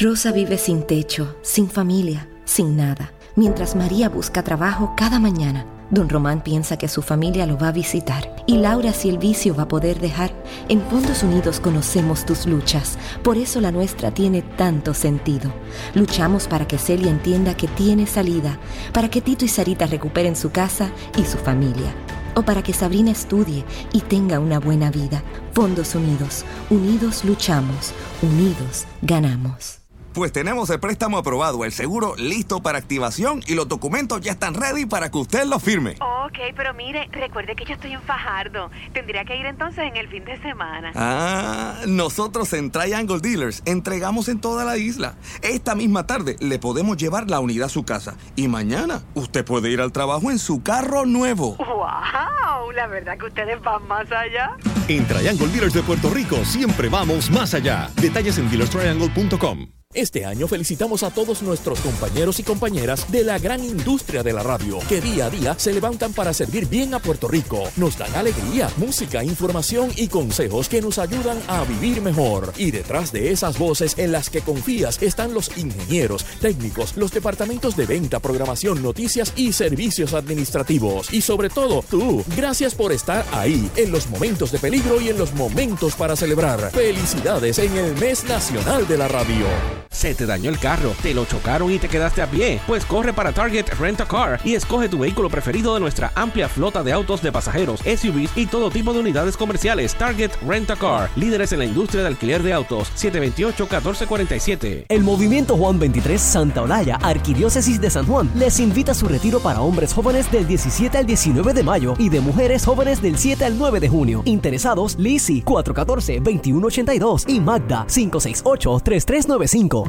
Rosa vive sin techo, sin familia, sin nada. Mientras María busca trabajo cada mañana, don Román piensa que su familia lo va a visitar. Y Laura si el vicio va a poder dejar. En Fondos Unidos conocemos tus luchas. Por eso la nuestra tiene tanto sentido. Luchamos para que Celia entienda que tiene salida. Para que Tito y Sarita recuperen su casa y su familia o para que Sabrina estudie y tenga una buena vida. Fondos Unidos, unidos luchamos, unidos ganamos. Pues tenemos el préstamo aprobado, el seguro listo para activación y los documentos ya están ready para que usted los firme. Ok, pero mire, recuerde que yo estoy en Fajardo. Tendría que ir entonces en el fin de semana. Ah, nosotros en Triangle Dealers entregamos en toda la isla. Esta misma tarde le podemos llevar la unidad a su casa y mañana usted puede ir al trabajo en su carro nuevo. ¡Wow! La verdad que ustedes van más allá. En Triangle Dealers de Puerto Rico siempre vamos más allá. Detalles en dealerstriangle.com. Este año felicitamos a todos nuestros compañeros y compañeras de la gran industria de la radio, que día a día se levantan para servir bien a Puerto Rico. Nos dan alegría, música, información y consejos que nos ayudan a vivir mejor. Y detrás de esas voces en las que confías están los ingenieros, técnicos, los departamentos de venta, programación, noticias y servicios administrativos. Y sobre todo, tú. Gracias por estar ahí, en los momentos de peligro y en los momentos para celebrar. Felicidades en el mes nacional de la radio. Se te dañó el carro, te lo chocaron y te quedaste a pie. Pues corre para Target Rent a Car y escoge tu vehículo preferido de nuestra amplia flota de autos de pasajeros, SUVs y todo tipo de unidades comerciales. Target Rent a Car, líderes en la industria de alquiler de autos. 728-1447. El Movimiento Juan 23 Santa Olaya, Arquidiócesis de San Juan, les invita a su retiro para hombres jóvenes del 17 al 19 de mayo y de mujeres jóvenes del 7 al 9 de junio. Interesados, Lisi 414-2182 y Magda 568-3395.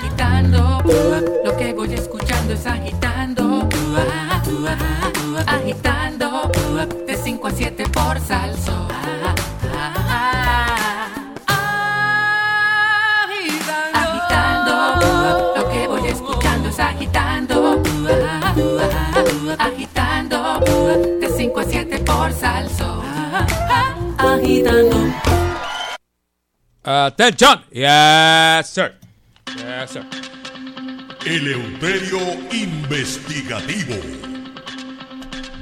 Agitando. Lo que voy escuchando es agitando. Agitando. De 5 a 7 por salso. Agitando. Lo que voy escuchando es agitando. Agitando. De 5 a 7 por salso. Agitando. Attention. Yes, sir. Yes, sir. Eleuterio Investigativo.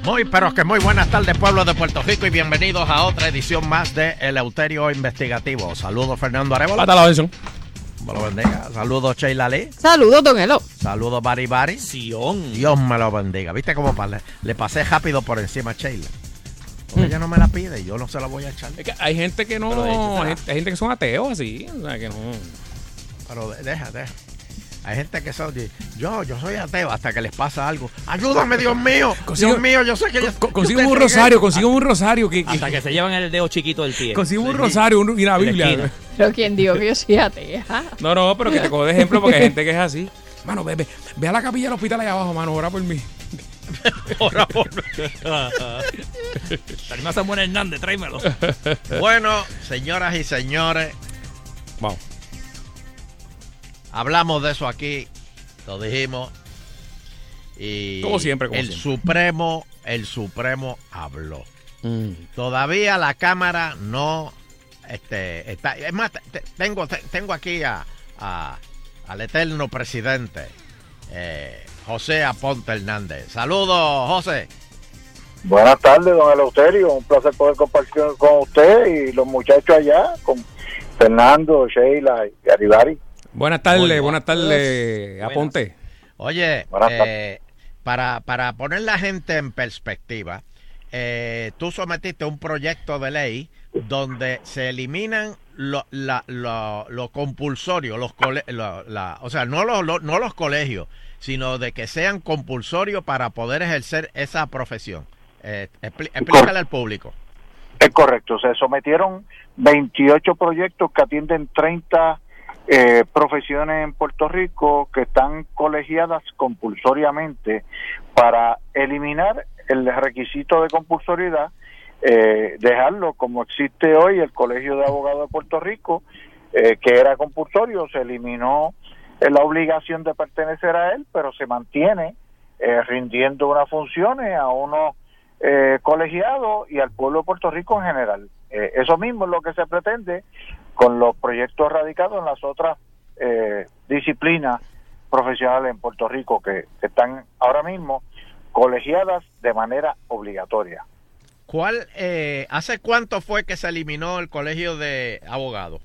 Muy, pero que muy buenas tardes, pueblo de Puerto Rico, y bienvenidos a otra edición más de Eleuterio Investigativo. Saludos, Fernando Arevalo. Hasta la bendición. Dios me lo bendiga. Saludos, Sheila Lee. Saludos, Don Elo. Saludos, Bari Bari. Sion. Dios me lo bendiga. ¿Viste cómo le, le pasé rápido por encima a Sheila? Porque ella no me la pide y yo no se la voy a echar. Es que hay gente que no. Hecho, hay, gente, hay gente que son ateos así. O sea, que no. Pero de- deja, deja. Hay gente que son. Yo, yo soy ateo hasta que les pasa algo. ¡Ayúdame, Dios mío! Consigo- Dios mío, yo sé que. yo- Consigo yo un rosario, consigo un rosario. Que, que- Hasta que se llevan el dedo chiquito del pie. consigo un rosario un- y una Biblia. Pero quien dijo que yo soy atea. No, no, pero que te cojo de ejemplo porque hay gente que es así. Mano, ve, ve, ve a la capilla del hospital allá abajo, mano, ora por mí. Por Tarima Samuel Hernández, tráemelo. Bueno, señoras y señores. Vamos. Hablamos de eso aquí. Lo dijimos. Y Como siempre, como el siempre. Supremo, el Supremo habló. Mm. Todavía la Cámara no este, está. Es más, te- te- tengo, te- tengo aquí a, a- al eterno presidente, eh, José Aponte Hernández. Saludos, José. Buenas tardes, don Eleuterio. Un placer poder compartir con usted y los muchachos allá, con Fernando, Sheila y Aribari. Buenas tardes, buenas tardes, Aponte. Oye, Buenas eh, para, para poner la gente en perspectiva, eh, tú sometiste un proyecto de ley donde se eliminan lo, la- lo, lo compulsorio, los cole- la- o sea, no los, lo- no los colegios, sino de que sean compulsorios para poder ejercer esa profesión. Eh, explícale al público. Es correcto, se sometieron 28 proyectos que atienden 30 eh, profesiones en Puerto Rico que están colegiadas compulsoriamente para eliminar el requisito de compulsoriedad, eh, dejarlo como existe hoy el Colegio de Abogados de Puerto Rico, eh, que era compulsorio, se eliminó eh, la obligación de pertenecer a él, pero se mantiene eh, rindiendo unas funciones a unos eh, colegiados y al pueblo de Puerto Rico en general. Eso mismo es lo que se pretende con los proyectos radicados en las otras disciplinas profesionales en Puerto Rico que están ahora mismo colegiadas de manera obligatoria. ¿Cuál, eh, ¿Hace cuánto fue que se eliminó el colegio de abogados?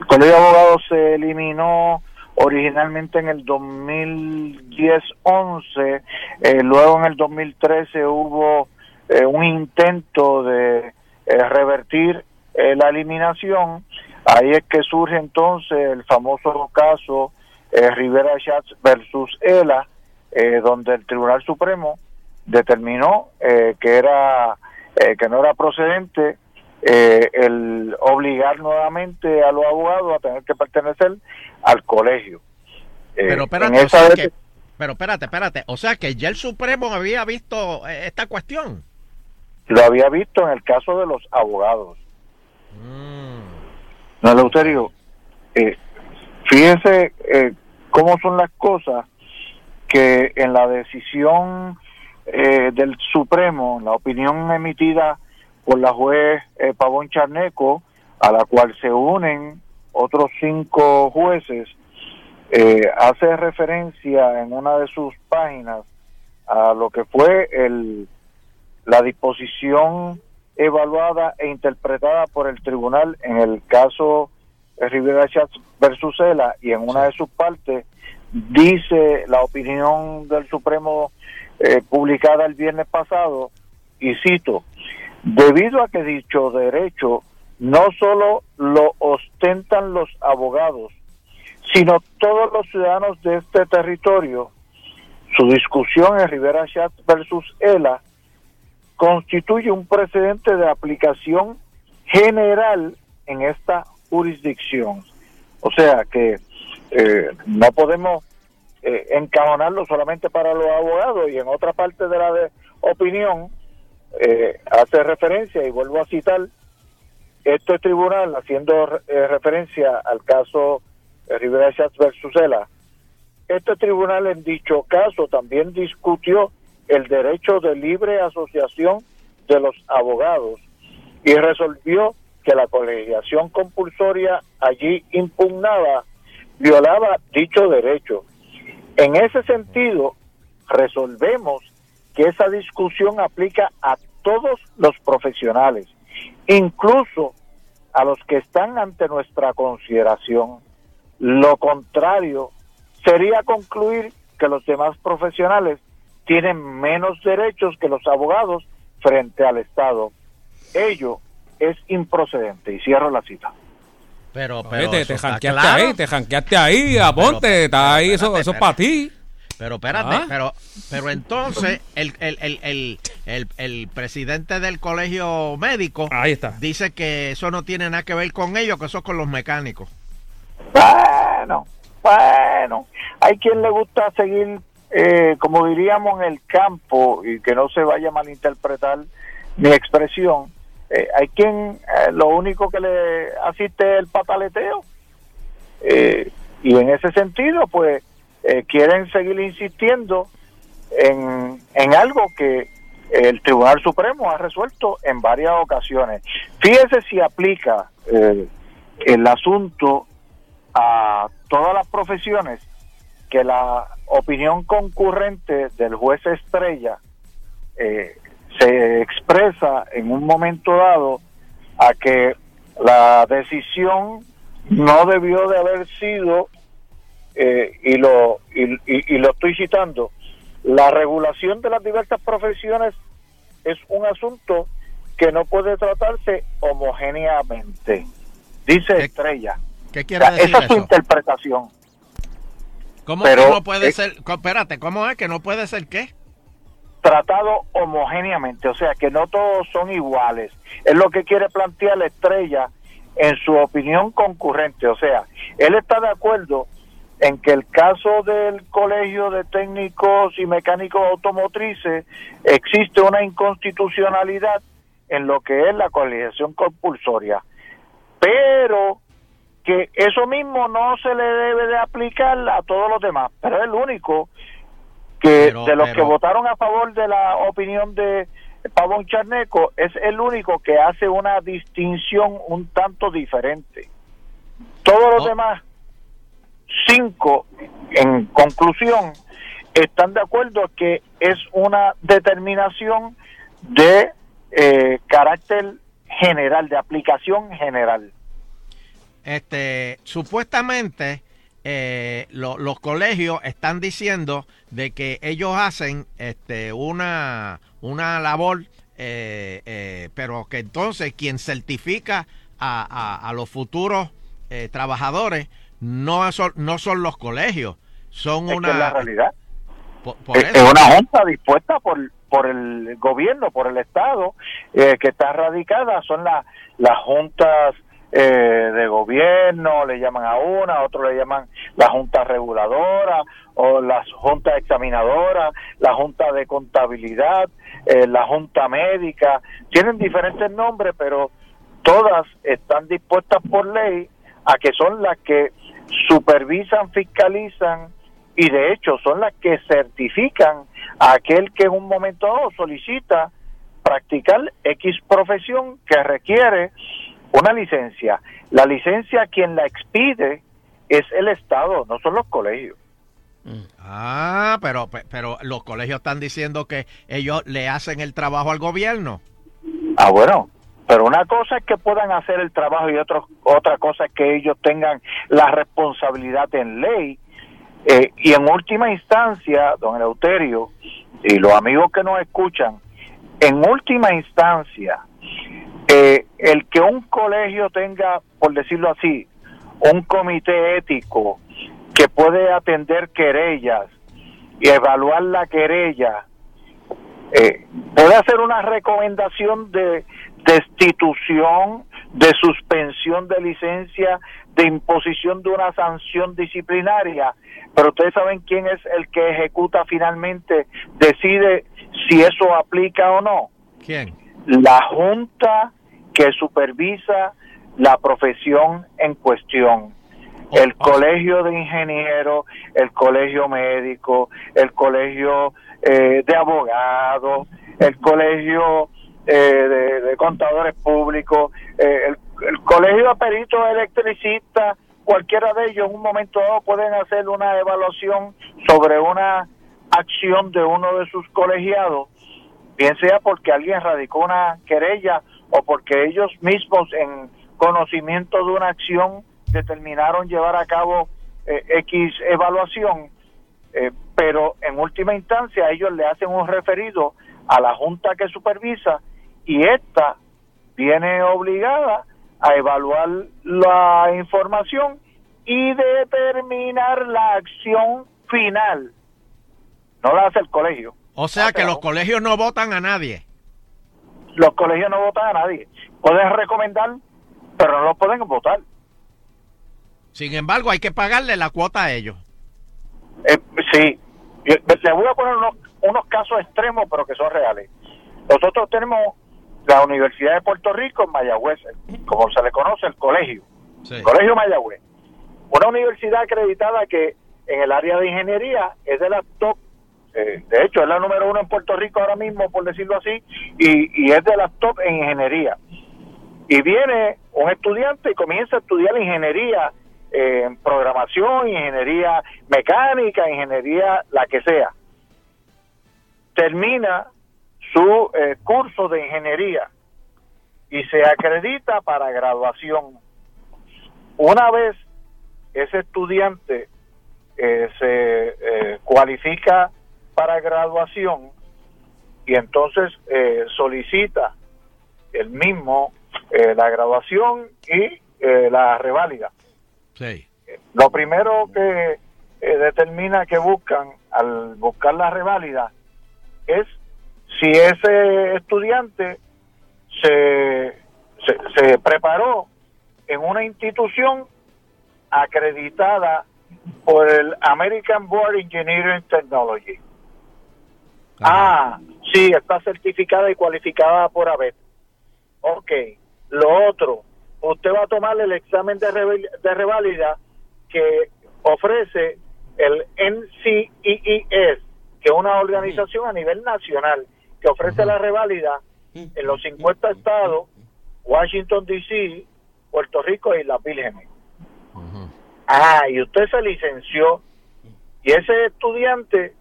El Colegio de Abogados se eliminó originalmente en el 2010-11, eh, luego en el 2013 hubo eh, un intento de eh, revertir eh, la eliminación, ahí es que surge entonces el famoso caso Rivera Schatz versus ELA, donde el Tribunal Supremo determinó que era eh, que no era procedente eh, el obligar nuevamente a los abogados a tener que pertenecer al colegio. Eh, Pero espérate, o esa sea vez- que, pero espérate, espérate. O sea que ya el Supremo había visto eh, esta cuestión. lo había visto en el caso de los abogados. No, Eleuterio, eh, fíjese eh, cómo son las cosas que en la decisión eh, del Supremo, la opinión emitida por la juez eh, Pavón Charneco, a la cual se unen otros cinco jueces, eh, hace referencia en una de sus páginas a lo que fue el, la disposición evaluada e interpretada por el tribunal en el caso Rivera Schatz versus ELA y en una de sus partes dice la opinión del Supremo eh, publicada el viernes pasado y cito, debido a que dicho derecho no solo lo ostentan los abogados, sino todos los ciudadanos de este territorio, su discusión en Rivera Schatz versus ELA constituye un precedente de aplicación general en esta jurisdicción. O sea que eh, no podemos eh, encajonarlo solamente para los abogados y en otra parte de la de opinión eh, hace referencia y vuelvo a citar este tribunal haciendo eh, referencia al caso eh, Rivera Schatz versus ELA este tribunal en dicho caso también discutió el derecho de libre asociación de los abogados y resolvió que la colegiación compulsoria allí impugnada violaba dicho derecho. En ese sentido, resolvemos que esa discusión aplica a todos los profesionales, incluso a los que están ante nuestra consideración. Lo contrario sería concluir que los demás profesionales tienen menos derechos que los abogados frente al Estado. Ello es improcedente. Y cierro la cita. Pero, Oye, te, eso te está janqueaste claro. ahí, te janqueaste ahí, aponte, está ahí, eso, espérate, eso es para ti. Pero espérate, Ah. pero, pero entonces el, el, el, el, el, el presidente del colegio médico dice que eso no tiene nada que ver con ellos, que eso es con los mecánicos. Bueno, bueno. Hay quien le gusta seguir, eh, como diríamos, en el campo y que no se vaya a malinterpretar mi expresión. Eh, hay quien eh, lo único que le asiste es el pataleteo. Eh, y en ese sentido, pues, quieren seguir insistiendo en, en algo que el Tribunal Supremo ha resuelto en varias ocasiones. Fíjese si aplica el asunto a todas las profesiones que la opinión concurrente del juez Estrella eh, se expresa en un momento dado a que la decisión no debió de haber sido eh, y lo y, y- y lo estoy citando la regulación de las diversas profesiones es un asunto que no puede tratarse homogéneamente dice Estrella ¿Qué quiere O sea, decir esa es su interpretación ¿Cómo Pero, puede eh, ser? Espérate, ¿cómo es que no puede ser qué? Tratado homogéneamente, o sea que no todos son iguales. Es lo que quiere plantear la estrella en su opinión concurrente, o sea, él está de acuerdo en que el caso del Colegio de Técnicos y Mecánicos Automotrices existe una inconstitucionalidad en lo que es la colegiación compulsoria, pero que eso mismo no se le debe de aplicar a todos los demás, pero es el único que Pero- de los pero- que votaron a favor de la opinión de Pavón Charneco es el único que hace una distinción un tanto diferente. Todos los demás, cinco, en conclusión, están de acuerdo que es una determinación de eh, carácter general, de aplicación general. Este, supuestamente eh, lo- los colegios están diciendo de que ellos hacen este, una, una labor, eh, eh, pero que entonces quien certifica a, a- a los futuros eh, trabajadores no son, no son los colegios, son Es una... que es la realidad. Por- por es, eso. es una junta dispuesta por, por el gobierno, por el Estado, eh, que está radicada, son la- las juntas eh, de gobierno, le llaman a una, otros le llaman la junta reguladora, o las juntas examinadoras, la junta de contabilidad, eh, la junta médica, tienen diferentes nombres, pero todas están dispuestas por ley a que son las que supervisan, fiscalizan y de hecho son las que certifican a aquel que en un momento dado solicita practicar X profesión que requiere una licencia. La licencia quien la expide es el Estado, no son los colegios. Ah, pero, pe- pero los colegios están diciendo que ellos le hacen el trabajo al gobierno. Ah, bueno, Pero una cosa es que puedan hacer el trabajo y otro, otra cosa es que ellos tengan la responsabilidad en ley. Eh, y en última instancia, don Eleuterio, y los amigos que nos escuchan, en última instancia, eh, el que un colegio tenga, por decirlo así, un comité ético que puede atender querellas y evaluar la querella, eh, puede hacer una recomendación de destitución, de suspensión de licencia, de imposición de una sanción disciplinaria, pero ustedes saben quién es el que ejecuta finalmente, decide si eso aplica o no. ¿Quién? La junta que supervisa la profesión en cuestión. El colegio de ingenieros, el colegio médico, el colegio eh, de abogados, el colegio eh, de, de contadores públicos, eh, el, el colegio de peritos electricistas, cualquiera de ellos en un momento dado pueden hacer una evaluación sobre una acción de uno de sus colegiados, bien sea porque alguien radicó una querella o porque ellos mismos en conocimiento de una acción determinaron llevar a cabo eh, X evaluación, eh, pero en última instancia ellos le hacen un referido a la junta que supervisa y esta viene obligada a evaluar la información y determinar la acción final. No la hace el colegio. O sea que los colegios no votan a nadie. Los colegios no votan a nadie. Pueden recomendar, pero no lo pueden votar. Sin embargo, hay que pagarle la cuota a ellos. Eh, sí, les voy a poner unos, unos casos extremos, pero que son reales. Nosotros tenemos la Universidad de Puerto Rico en Mayagüez, como se le conoce el colegio, Sí. Colegio Mayagüez. Una universidad acreditada que en el área de ingeniería es de las top, eh, de hecho es la número uno en Puerto Rico ahora mismo, por decirlo así, y, y es de las top en ingeniería. Y viene un estudiante y comienza a estudiar ingeniería eh, en programación, ingeniería mecánica, ingeniería la que sea. Termina su eh, curso de ingeniería y se acredita para graduación. Una vez ese estudiante eh, se eh, cualifica para graduación y entonces eh, solicita el mismo eh, la graduación y eh, la reválida. Sí. Lo primero que eh, determina que buscan al buscar la reválida es si ese estudiante se, se, se preparó en una institución acreditada por el American Board Engineering Technology. Ah, sí, está certificada y cualificada por ABET. Ok, lo otro, usted va a tomar el examen de, de reválida que ofrece el NCEES, que es una organización a nivel nacional que ofrece la reválida en los 50 estados, Washington DC, Puerto Rico y las Vírgenes. Ah, y usted se licenció y ese estudiante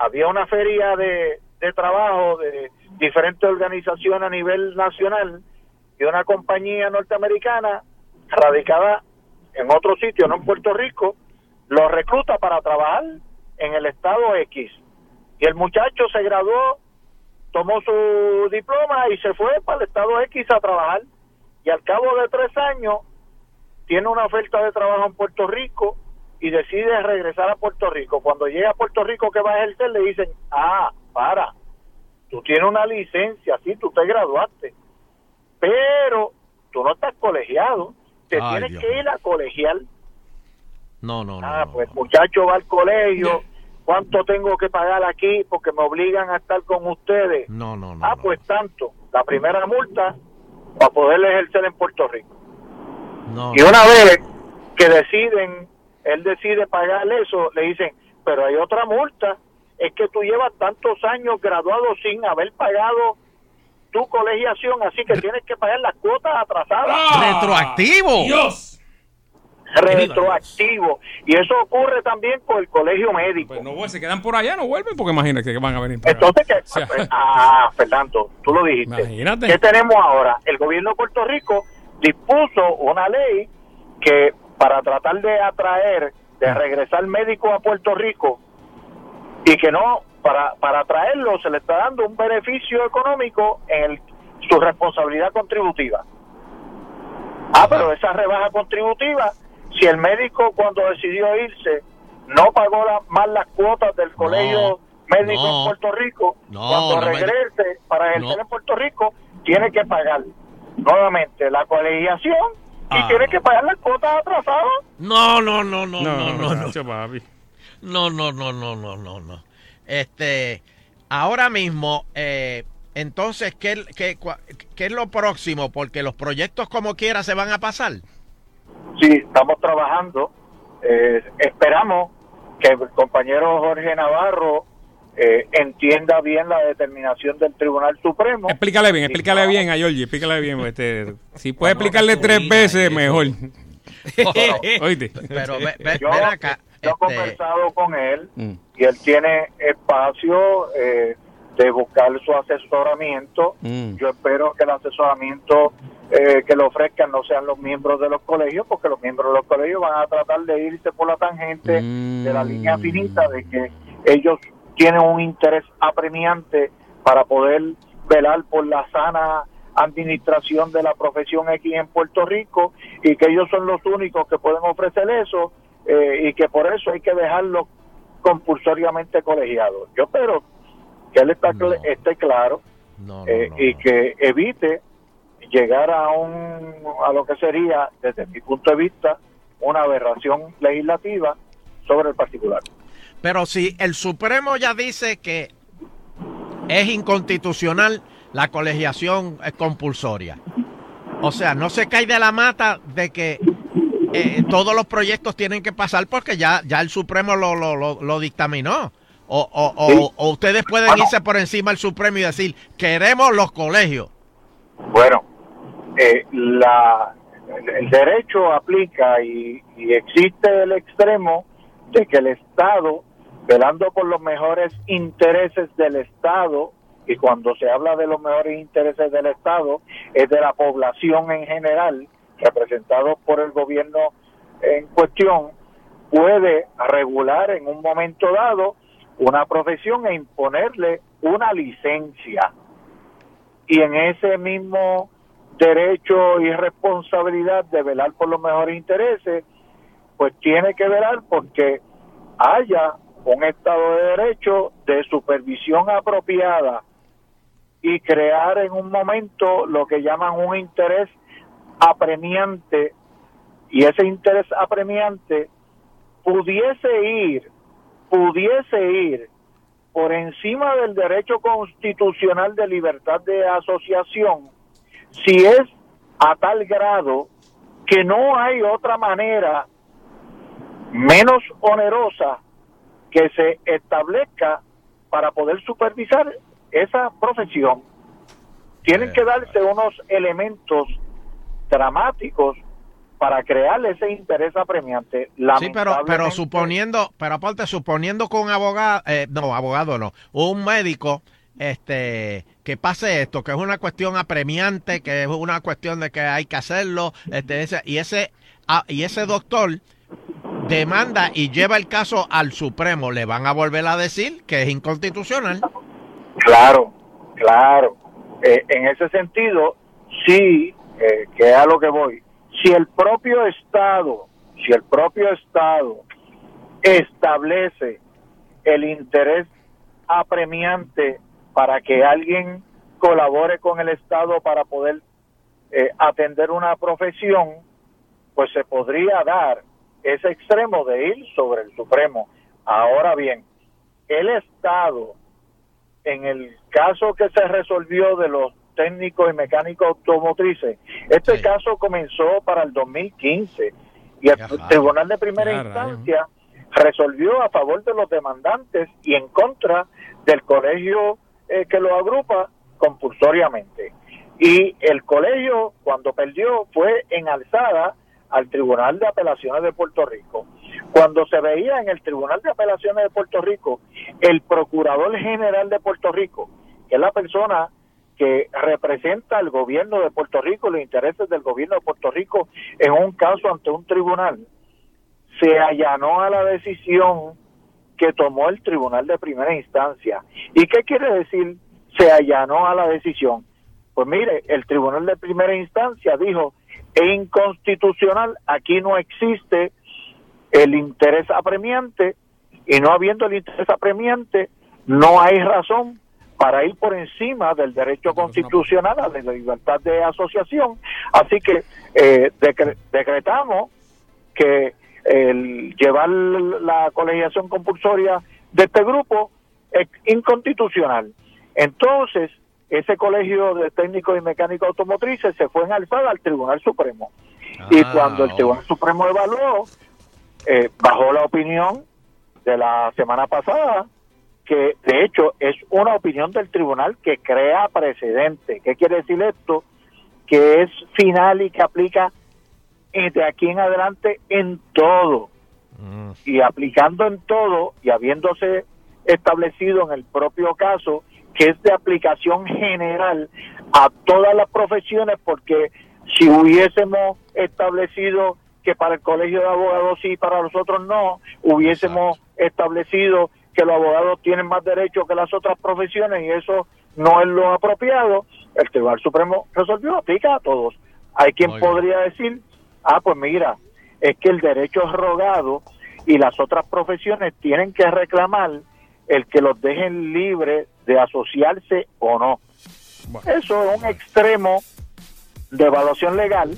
había una feria de, trabajo de diferentes organizaciones a nivel nacional y una compañía norteamericana radicada en otro sitio, no en Puerto Rico, lo recluta para trabajar en el estado X. Y el muchacho se graduó, tomó su diploma y se fue para el estado X a trabajar. Y al cabo de tres años tiene una oferta de trabajo en Puerto Rico y decide regresar a Puerto Rico. Cuando llega a Puerto Rico que va a ejercer, le dicen, ah, para, tú tienes una licencia, sí, tú te graduaste, pero tú no estás colegiado, te Ay, tienes Dios que ir a colegial. No, no, no. Ah, pues el muchacho va al colegio, ¿cuánto tengo que pagar aquí? Porque me obligan a estar con ustedes. No, no, no. ah, pues tanto, la primera multa para poder ejercer en Puerto Rico. no. Y una vez que deciden, él decide pagar eso, le dicen, pero hay otra multa, es que tú llevas tantos años graduado sin haber pagado tu colegiación, así que tienes que pagar las cuotas atrasadas. ¡Retroactivo! retroactivo. Y eso ocurre también con el colegio médico. Pues no, pues, se quedan por allá, no vuelven, porque imagínate que van a venir. para. Entonces, ¿qué? O sea, ah, Fernando, tú lo dijiste. Imagínate. ¿Qué tenemos ahora? El gobierno de Puerto Rico dispuso una ley que para tratar de atraer, de regresar médicos a Puerto Rico y que no, para, para atraerlo se le está dando un beneficio económico en el- su responsabilidad contributiva. Ah, pero esa rebaja contributiva, si el médico cuando decidió irse no pagó la- más las cuotas del colegio médico no. en Puerto Rico, No, cuando regrese para ejercer en Puerto Rico, tiene que pagar nuevamente la colegiación y Ah. tiene que pagar las cuotas atrasadas. No, no, no, no, No, no, no, no. Papi. No, no, no, no, no, no, no. Este, ahora mismo, eh, entonces, ¿qué, qué, cua- qué es lo próximo? Porque los proyectos como quiera se van a pasar. Sí, estamos trabajando. Eh, esperamos que el compañero Jorge Navarro eh, entienda bien la determinación del Tribunal Supremo. Explícale bien, explícale bien a Georgie, explícale bien. Este, si puede explicarle tres veces, mejor. Oíste. Pero ve- ve- yo, ven acá. yo he este, conversado con él Mm. y él tiene espacio eh, de buscar su asesoramiento. Mm. Yo espero que el asesoramiento eh, que le ofrezcan no sean los miembros de los colegios, porque los miembros de los colegios van a tratar de irse por la tangente de la línea finita de que ellos tienen un interés apremiante para poder velar por la sana administración de la profesión X en Puerto Rico y que ellos son los únicos que pueden ofrecer eso eh, y que por eso hay que dejarlo compulsoriamente colegiado. Yo espero que él está cl- esté claro eh, y que evite llegar a un a lo que sería desde mi punto de vista una aberración legislativa sobre el particular. Pero si el Supremo ya dice que es inconstitucional la colegiación eh, compulsoria, o sea, no se cae de la mata de que eh, todos los proyectos tienen que pasar porque ya, ya el Supremo lo, lo, lo, lo dictaminó. O, o, o- ustedes pueden Bueno. irse por encima del Supremo y decir, queremos los colegios. Bueno, eh, la, el, el derecho aplica y, y existe el extremo de que el Estado, velando por los mejores intereses del Estado, y cuando se habla de los mejores intereses del Estado, es de la población en general, representado por el gobierno en cuestión, puede regular en un momento dado una profesión e imponerle una licencia. Y en ese mismo derecho y responsabilidad de velar por los mejores intereses, pues tiene que velar porque haya un Estado de Derecho de supervisión apropiada y crear en un momento lo que llaman un interés apremiante. Y ese interés apremiante pudiese ir, pudiese ir por encima del derecho constitucional de libertad de asociación si es a tal grado que no hay otra manera menos onerosa que se establezca para poder supervisar esa profesión. Tienen que darse unos elementos dramáticos para crear ese interés apremiante. Sí, pero, pero suponiendo, pero aparte suponiendo con un abogado, eh, no, abogado no, un médico, este, que pase esto, que es una cuestión apremiante, que es una cuestión de que hay que hacerlo, este, ese, y ese, ah, y ese doctor demanda y lleva el caso al Supremo, le van a volver a decir que es inconstitucional. Claro, claro. Eh, en ese sentido, sí, eh, que a lo que voy. Si el propio Estado, si el propio Estado establece el interés apremiante para que alguien colabore con el Estado para poder eh, atender una profesión, pues se podría dar ese extremo de ir sobre el Supremo. Ahora bien, el Estado en el caso que se resolvió de los técnicos y mecánicos automotrices, este caso comenzó para el 2015 y el Tribunal de Primera Instancia resolvió a favor de los demandantes y en contra del colegio eh, que lo agrupa compulsoriamente. Y el colegio, cuando perdió, fue en alzada al Tribunal de Apelaciones de Puerto Rico. Cuando se veía en el Tribunal de Apelaciones de Puerto Rico, el Procurador General de Puerto Rico, que es la persona que representa al gobierno de Puerto Rico, los intereses del gobierno de Puerto Rico en un caso ante un tribunal, se allanó a la decisión que tomó el tribunal de primera instancia. ¿Y qué quiere decir se allanó a la decisión? Pues mire, el tribunal de primera instancia dijo, es inconstitucional, aquí no existe el interés apremiante y no habiendo el interés apremiante, no hay razón para ir por encima del derecho constitucional a la libertad de asociación. Así que eh, decre- decretamos que el llevar la colegiación compulsoria de este grupo es inconstitucional. Entonces, ese colegio de técnicos y mecánicos automotrices se fue en alzada al Tribunal Supremo. y cuando el Tribunal Supremo evaluó, eh, bajó la opinión de la semana pasada, que de hecho es una opinión del tribunal que crea precedente. ¿Qué quiere decir esto? Que es final y que aplica eh, de aquí en adelante en todo. Y aplicando en todo y habiéndose establecido en el propio caso que es de aplicación general a todas las profesiones, porque si hubiésemos establecido que para el colegio de abogados sí, para los otros no, hubiésemos establecido que los abogados tienen más derechos que las otras profesiones y eso no es lo apropiado, el Tribunal Supremo resolvió, aplica a todos. Hay quien podría decir, ah, pues mira, es que el derecho es rogado y las otras profesiones tienen que reclamar el que los dejen libres de asociarse o no. Eso es un extremo de evaluación legal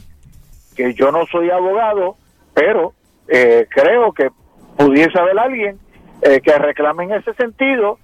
que yo no soy abogado, pero eh, creo que pudiese haber alguien eh, que reclame en ese sentido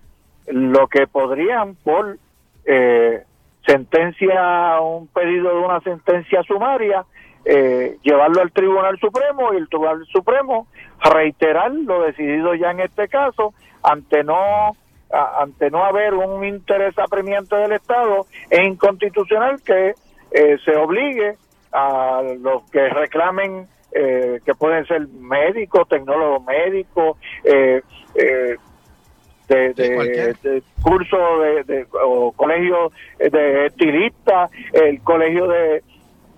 lo que podrían por eh, sentencia, un pedido de una sentencia sumaria, eh, llevarlo al Tribunal Supremo y el Tribunal Supremo reiterar lo decidido ya en este caso ante no a- ante no haber un interés apremiante del Estado es inconstitucional que eh, se obligue a los que reclamen eh, que pueden ser médicos, tecnólogos médicos, eh, eh, de, de, de curso de, de- o colegio de estilistas, el colegio de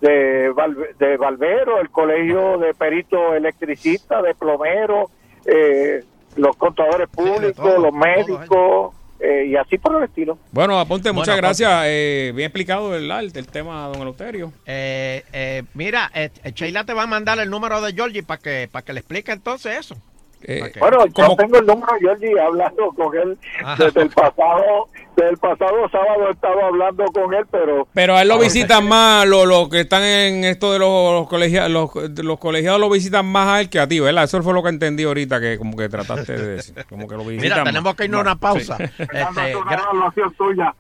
de, de Valvero, el colegio de perito electricista, de plomero, eh, los contadores públicos, los médicos eh, y así por el estilo. Bueno, apunte, muchas Bueno, gracias. Eh, bien explicado ¿verdad? el, el tema, don Eleuterio. Eh, eh, mira, eh, Sheila te va a mandar el número de Georgie para que, para que le explique entonces eso. Eh, Bueno, yo tengo el número de Georgie he hablado con él Ajá. desde el pasado, desde el pasado sábado he estado hablando con él, pero Pero a él lo visitan más, los los que están en esto de los, los colegiados, los, los colegiados lo visitan más a él que a ti, ¿verdad? Eso fue lo que entendí ahorita, que como que trataste de decir, como que lo visitan Mira, más. tenemos que irnos a una pausa. Sí. Este, una tuya.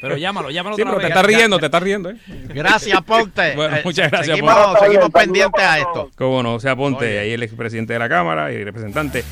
Pero llámalo, llámalo Sí, otra pero vez. te estás riendo, te estás riendo, ¿eh? Gracias, Ponte. Bueno, Eh, muchas gracias, Seguimos, Ponte. seguimos pendientes a esto. Cómo no, o sea, Ponte, Oye. ahí el expresidente de la Cámara y representante.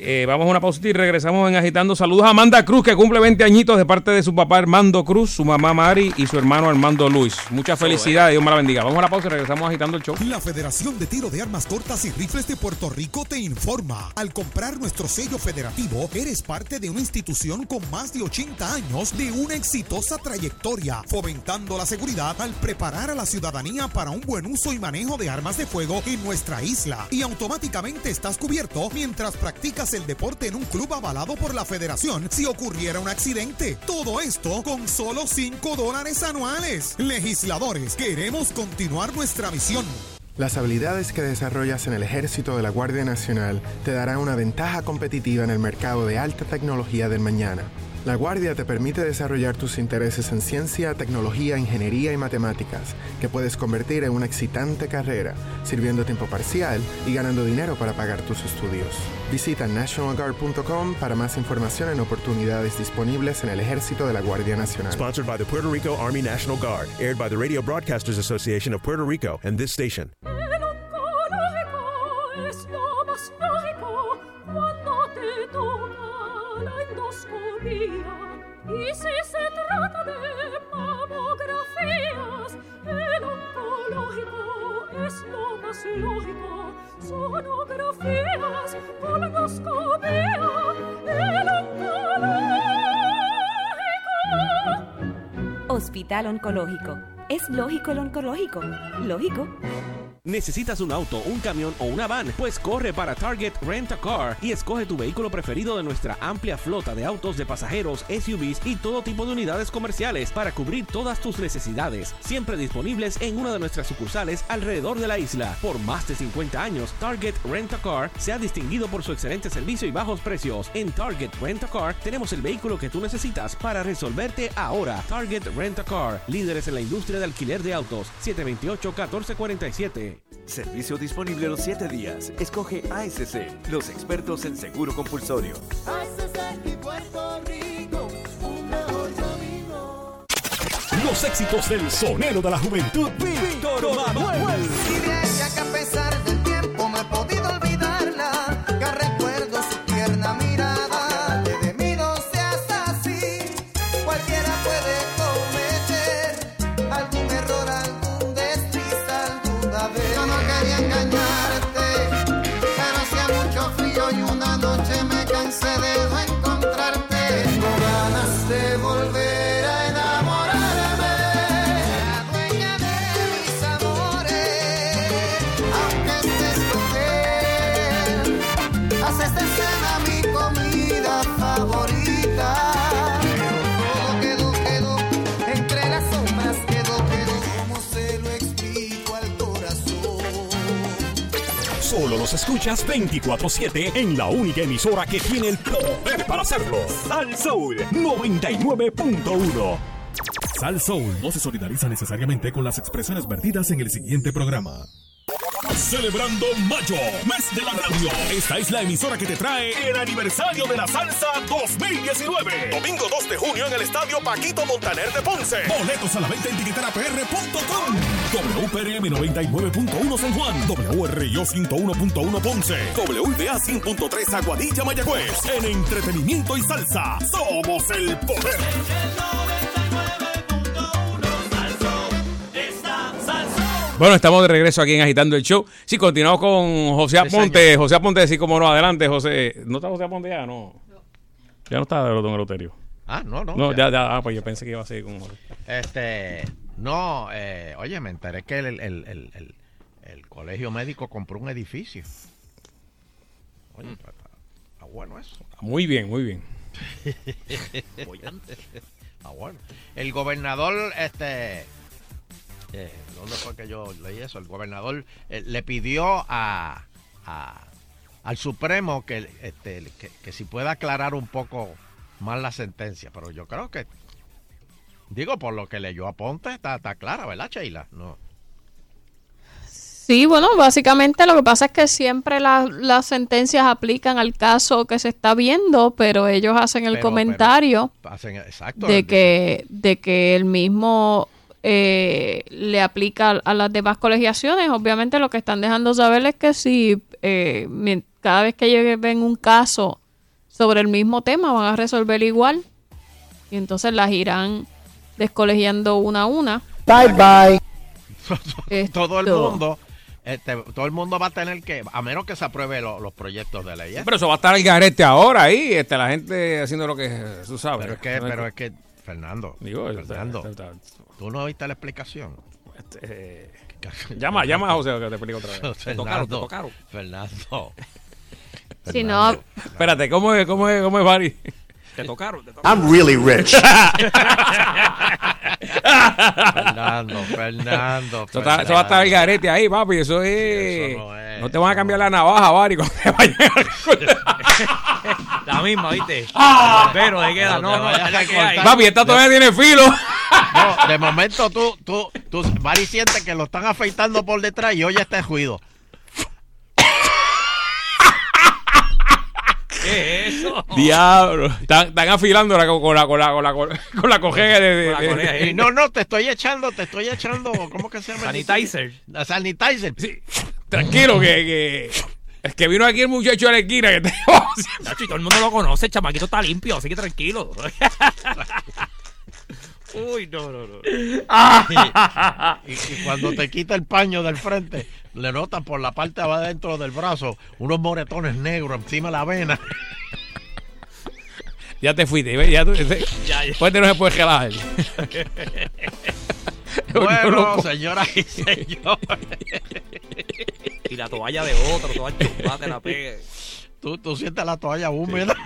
Eh, vamos a una pausita y regresamos en Agitando. Saludos a Amanda Cruz, que cumple 20 añitos de parte de su papá Armando Cruz, su mamá Mari y su hermano Armando Luis. Mucha felicidad, Dios me la bendiga. Vamos a la pausa y regresamos agitando el show. La Federación de Tiro de Armas Cortas y Rifles de Puerto Rico te informa. Al comprar nuestro sello federativo, eres parte de una institución con más de 80 años de una exitosa trayectoria, fomentando la seguridad al preparar a la ciudadanía para un buen uso y manejo de armas de fuego en nuestra isla. Y automáticamente estás cubierto mientras practicas el deporte en un club avalado por la Federación si ocurriera un accidente. Todo esto con solo 5 dólares anuales. Legisladores, queremos continuar nuestra misión. Las habilidades que desarrollas en el ejército de la Guardia Nacional te darán una ventaja competitiva en el mercado de alta tecnología del mañana. La Guardia te permite desarrollar tus intereses en ciencia, tecnología, ingeniería y matemáticas, que puedes convertir en una excitante carrera, sirviendo tiempo parcial y ganando dinero para pagar tus estudios. Visita nationalguard.com para más información en oportunidades disponibles en el ejército de la Guardia Nacional. Sponsored by the Puerto Rico Army National Guard, aired by the Radio Broadcasters Association of Puerto Rico and this station. Hospital Oncológico. Es lógico el oncológico. Lógico. ¿Necesitas un auto, un camión o una van? Pues corre para Target Rent a Car y escoge tu vehículo preferido de nuestra amplia flota de autos de pasajeros, SUVs y todo tipo de unidades comerciales para cubrir todas tus necesidades. Siempre disponibles en una de nuestras sucursales alrededor de la isla. Por más de 50 años, Target Rent a Car se ha distinguido por su excelente servicio y bajos precios. En Target Rent a Car tenemos el vehículo que tú necesitas para resolverte ahora. Target Rent a Car, líderes en la industria de alquiler de autos. 728-1447. Servicio disponible los 7 días. Escoge ASC, los expertos en seguro compulsorio. Los éxitos del sonero de la juventud, Víctor Manuel. Escuchas 24-7 en la única emisora que tiene el poder para hacerlo. Sal Soul 99.1. Sal Soul no se solidariza necesariamente con las expresiones vertidas en el siguiente programa. Celebrando Mayo, mes de la radio. Esta es la emisora que te trae el aniversario de la salsa 2019. Domingo 2 de junio en el estadio Paquito Montaner de Ponce. Boletos a la venta en tiqueterapr.com. WPRM 99.1 San Juan. WRIO 101.1 Ponce. WBA 100.3 Aguadilla Mayagüez. En entretenimiento y salsa, somos el poder. Bueno, estamos de regreso aquí en Agitando el Show. Sí, continuamos con José Aponte. José Aponte, sí, como no, adelante, José. ¿No está José Aponte ya? No. Ya no está de don Eloterio. Ah, no, no. No, ya, ya, ah, pues yo pensé que iba a seguir con José. Este, no, eh, oye, me enteré que el, el, el, el- el- el colegio médico compró un edificio. Oye, está, está bueno eso. Muy bien, muy bien. Ah, bueno. El gobernador, este, eh, ¿dónde fue que yo leí eso? El gobernador eh, le pidió a, a- al Supremo que, este, que, que si pueda aclarar un poco más la sentencia, pero yo creo que, digo, por lo que leyó a Ponte, está, está clara, ¿verdad, Sheila? No. Sí, bueno, básicamente lo que pasa es que siempre la- las sentencias aplican al caso que se está viendo, pero ellos hacen el Pero- comentario pero hacen- exacto. de que, de que el mismo eh, le aplica a las demás colegiaciones. Obviamente lo que están dejando saber es que si eh, cada vez que ellos ven un caso sobre el mismo tema van a resolver igual y entonces las irán descolegiando una a una. Bye bye. Esto- todo el mundo, este, todo el mundo va a tener que, a menos que se apruebe lo- los proyectos de ley. ¿eh? Pero eso va a estar el garete ahora ahí, este, la gente haciendo lo que tú sabes. Pero es que, pero es que, Fernando, Digo, Fernando, está- tú no oíste la explicación. Este, llama, llama a José que te explique otra vez. Te tocaron, te Fernando, tocaron. Fernando. Si no, Espérate, ¿cómo es, cómo es, cómo es, Barry? Te tocaron, te I'm really rich. Fernando, Fernando. Eso, está- eso va a estar el garete ahí, papi. Eso es. no, te van a cambiar la navaja, Barry, cuando te vayan La misma, ¿viste? Ah. Pero de queda, no, te no, cortar. Papi, esta todavía tiene filo. No, de momento tú, tú, tú, Bari siente que lo están afeitando por detrás y oye este ruido. ¿Qué es eso? Diablo. Están, están afilando la, con la, con la, con la, con la cojea de, no, no, te estoy echando, te estoy echando, ¿cómo que se llama? Sanitizer. La sanitizer. Sí. Tranquilo, que, que. Es que vino aquí el muchacho de la esquina que te todo el mundo lo conoce, el chamaquito está limpio, así que tranquilo. Uy, no, no, no. y, y cuando te quita el paño del frente, le notan por la parte de adentro del brazo unos moretones negros encima de la vena. Ya te fuiste, ya tú, Ya, ya. Fuerte no se puede gelar. bueno, señoras y señores. Y la toalla de otro, toda chupada, te la pegue. Tú, tú sientes la toalla húmeda.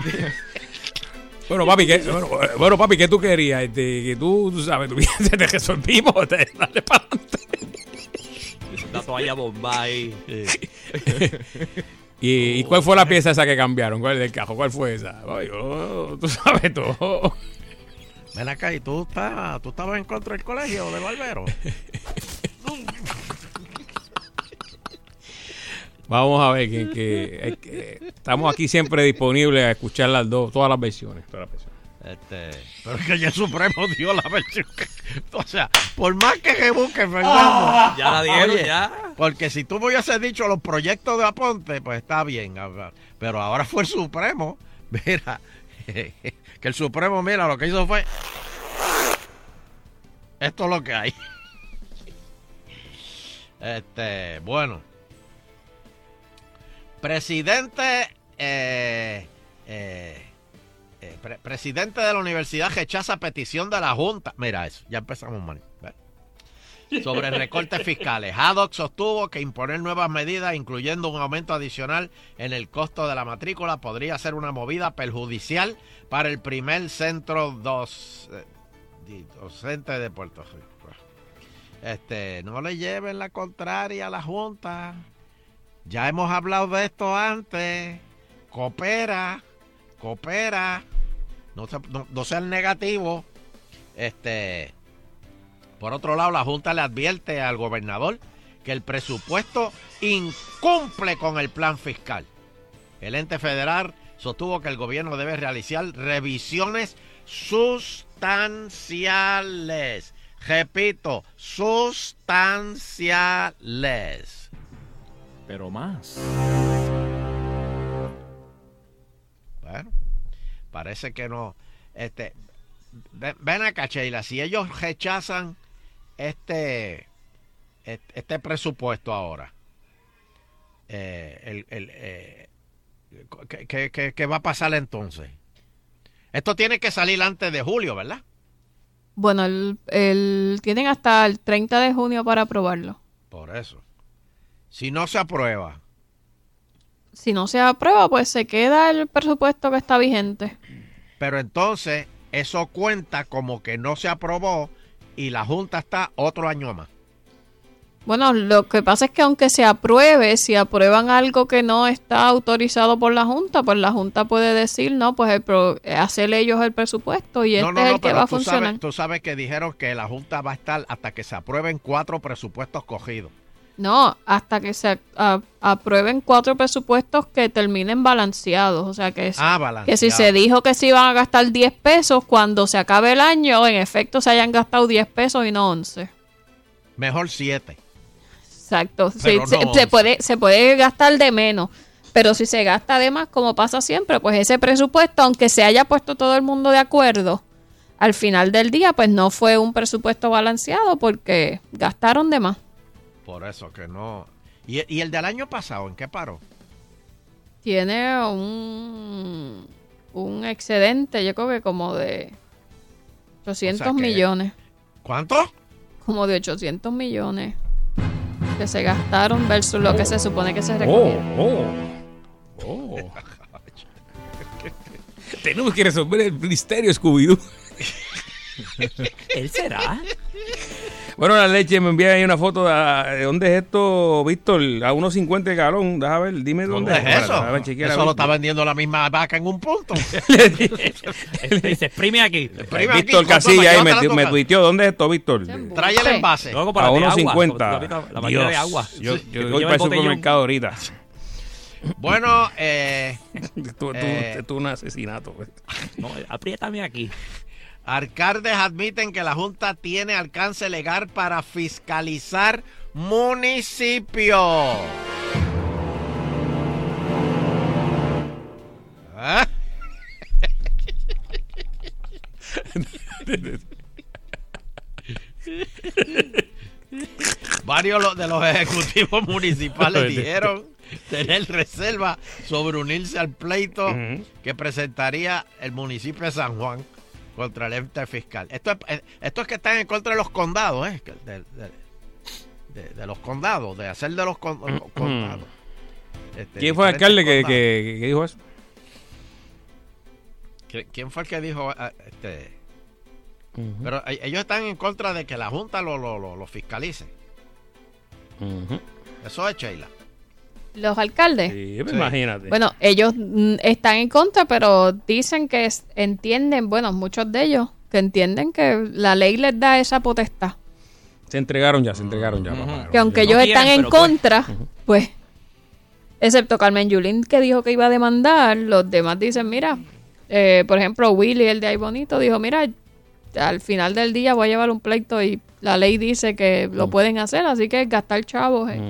Bueno, papi, ¿qué, bueno, eh, bueno, papi, ¿qué tú querías? Este, que tú, tú sabes, tú te resolvimos, te, dale para La toalla bomba ahí. ¿Y, y cuál fue la pieza esa que cambiaron? ¿Cuál del cajo? ¿Cuál fue esa? Ay, oh, tú sabes todo. Ven acá, ¿y tú, estás, tú estabas en contra del colegio de Barbero? Vamos a ver que, que- es que estamos aquí siempre disponibles a escuchar las dos, todas las versiones. Todas las versiones. Este, pero es que ya el Supremo dio la versión. o sea, por más que se busque, Fernando. Ya la dieron, Oye, ya. Porque si tú me hubieses dicho los proyectos de Aponte, pues está bien. Pero ahora fue el Supremo. Mira, que el Supremo, mira, lo que hizo fue. Esto es lo que hay. Este, bueno. Presidente. eh, eh, eh, pre- presidente de la universidad rechaza petición de la Junta. Mira eso, ya empezamos mal. ¿ves? Sobre recortes fiscales. Haddock sostuvo que imponer nuevas medidas, incluyendo un aumento adicional en el costo de la matrícula, podría ser una movida perjudicial para el primer centro dos, docente de Puerto Rico. Este, no le lleven la contraria a la Junta. Ya hemos hablado de esto antes. Coopera, coopera. No, se- no, no. Este, por otro lado, la Junta le advierte al gobernador que el presupuesto incumple con el plan fiscal. El ente federal sostuvo que el gobierno debe realizar revisiones sustanciales. Repito, sustanciales. Pero más. Bueno, parece que no. Este, ven, ven acá, Sheila, si ellos rechazan este, este, este presupuesto ahora, eh, el, el, eh, ¿qué, qué- qué- qué va a pasar entonces? Esto tiene que salir antes de julio, ¿verdad? Bueno, el, el- tienen hasta el 30 de junio para aprobarlo. Por eso. Si no se aprueba, Si no se aprueba, pues se queda el presupuesto que está vigente. pero entonces eso cuenta como que no se aprobó y la Junta está otro año más. Bueno, lo que pasa es que aunque se apruebe, si aprueban algo que no está autorizado por la Junta, pues la Junta puede decir, no, pues el pro- hacer ellos el presupuesto y este es el que pero va a funcionar. Sabes, tú sabes que dijeron que la Junta va a estar hasta que se aprueben cuatro presupuestos cogidos. No, hasta que se a- aprueben cuatro presupuestos que terminen balanceados. O sea, que, Ah, que si se dijo que se iban a gastar 10 pesos, cuando se acabe el año, en efecto se hayan gastado 10 pesos y no 11. Mejor siete. Exacto. Sí, Pero se, no se 11. puede, se puede gastar de menos. Pero si se gasta de más, como pasa siempre, pues ese presupuesto, aunque se haya puesto todo el mundo de acuerdo, al final del día, pues no fue un presupuesto balanceado porque gastaron de más. Por eso que no. ¿Y, y el del año pasado en qué paró? Tiene un, un excedente, yo creo que como de 800 O sea que- millones. ¿Cuánto? Como de 800 millones que se gastaron versus lo que se supone que se Oh, recogieron. oh, oh. Tenemos que resolver el misterio Scooby-Doo. ¿Él será? Bueno, la leche me envía ahí una foto de, de dónde es esto, Víctor, a 1.50 el galón. Déjame ver, dime dónde, ¿Dónde es eso? Chequear a Eso lo está vendiendo la misma vaca en un punto. Se exprime aquí. Exprime Víctor Casilla ahí me, a tuiteó. ¿Dónde es esto, Víctor? Trae el envase. Luego A para agua, 1.50. la- máquina de Dios, agua. Yo, yo voy para el supermercado ahorita. Bueno, eh, Tú, tú- Eh. esto es un asesinato. No, apriétame aquí. Alcaldes admiten que la Junta tiene alcance legal para fiscalizar municipios. ¿Ah? varios de los ejecutivos municipales dijeron tener reserva sobre unirse al pleito que presentaría el municipio de San Juan contra el ente fiscal. Esto es, eh, esto es que están en contra de los condados, ¿eh? De, de- de- de los condados, de hacer de los con- los condados. Este, ¿Quién fue el alcalde que, que- que dijo eso? ¿Qui- ¿Quién fue el que dijo ah, este? Pero eh, ellos están en contra de que la Junta lo, lo, lo, lo fiscalice. Eso es Sheila. Los alcaldes. Sí, pues imagínate. Bueno, ellos mm, están en contra, pero dicen que es- entienden, bueno, muchos de ellos, que entienden que la ley les da esa potestad. Se entregaron ya, se entregaron ya. papá. Que aunque ellos están en contra, pues, excepto Carmen Yulín que dijo que iba a demandar, los demás dicen, mira, eh, por ejemplo, Willy, el de Ay Bonito, dijo, mira, al final del día voy a llevar un pleito y la ley dice que lo pueden hacer, así que gastar chavos. eh.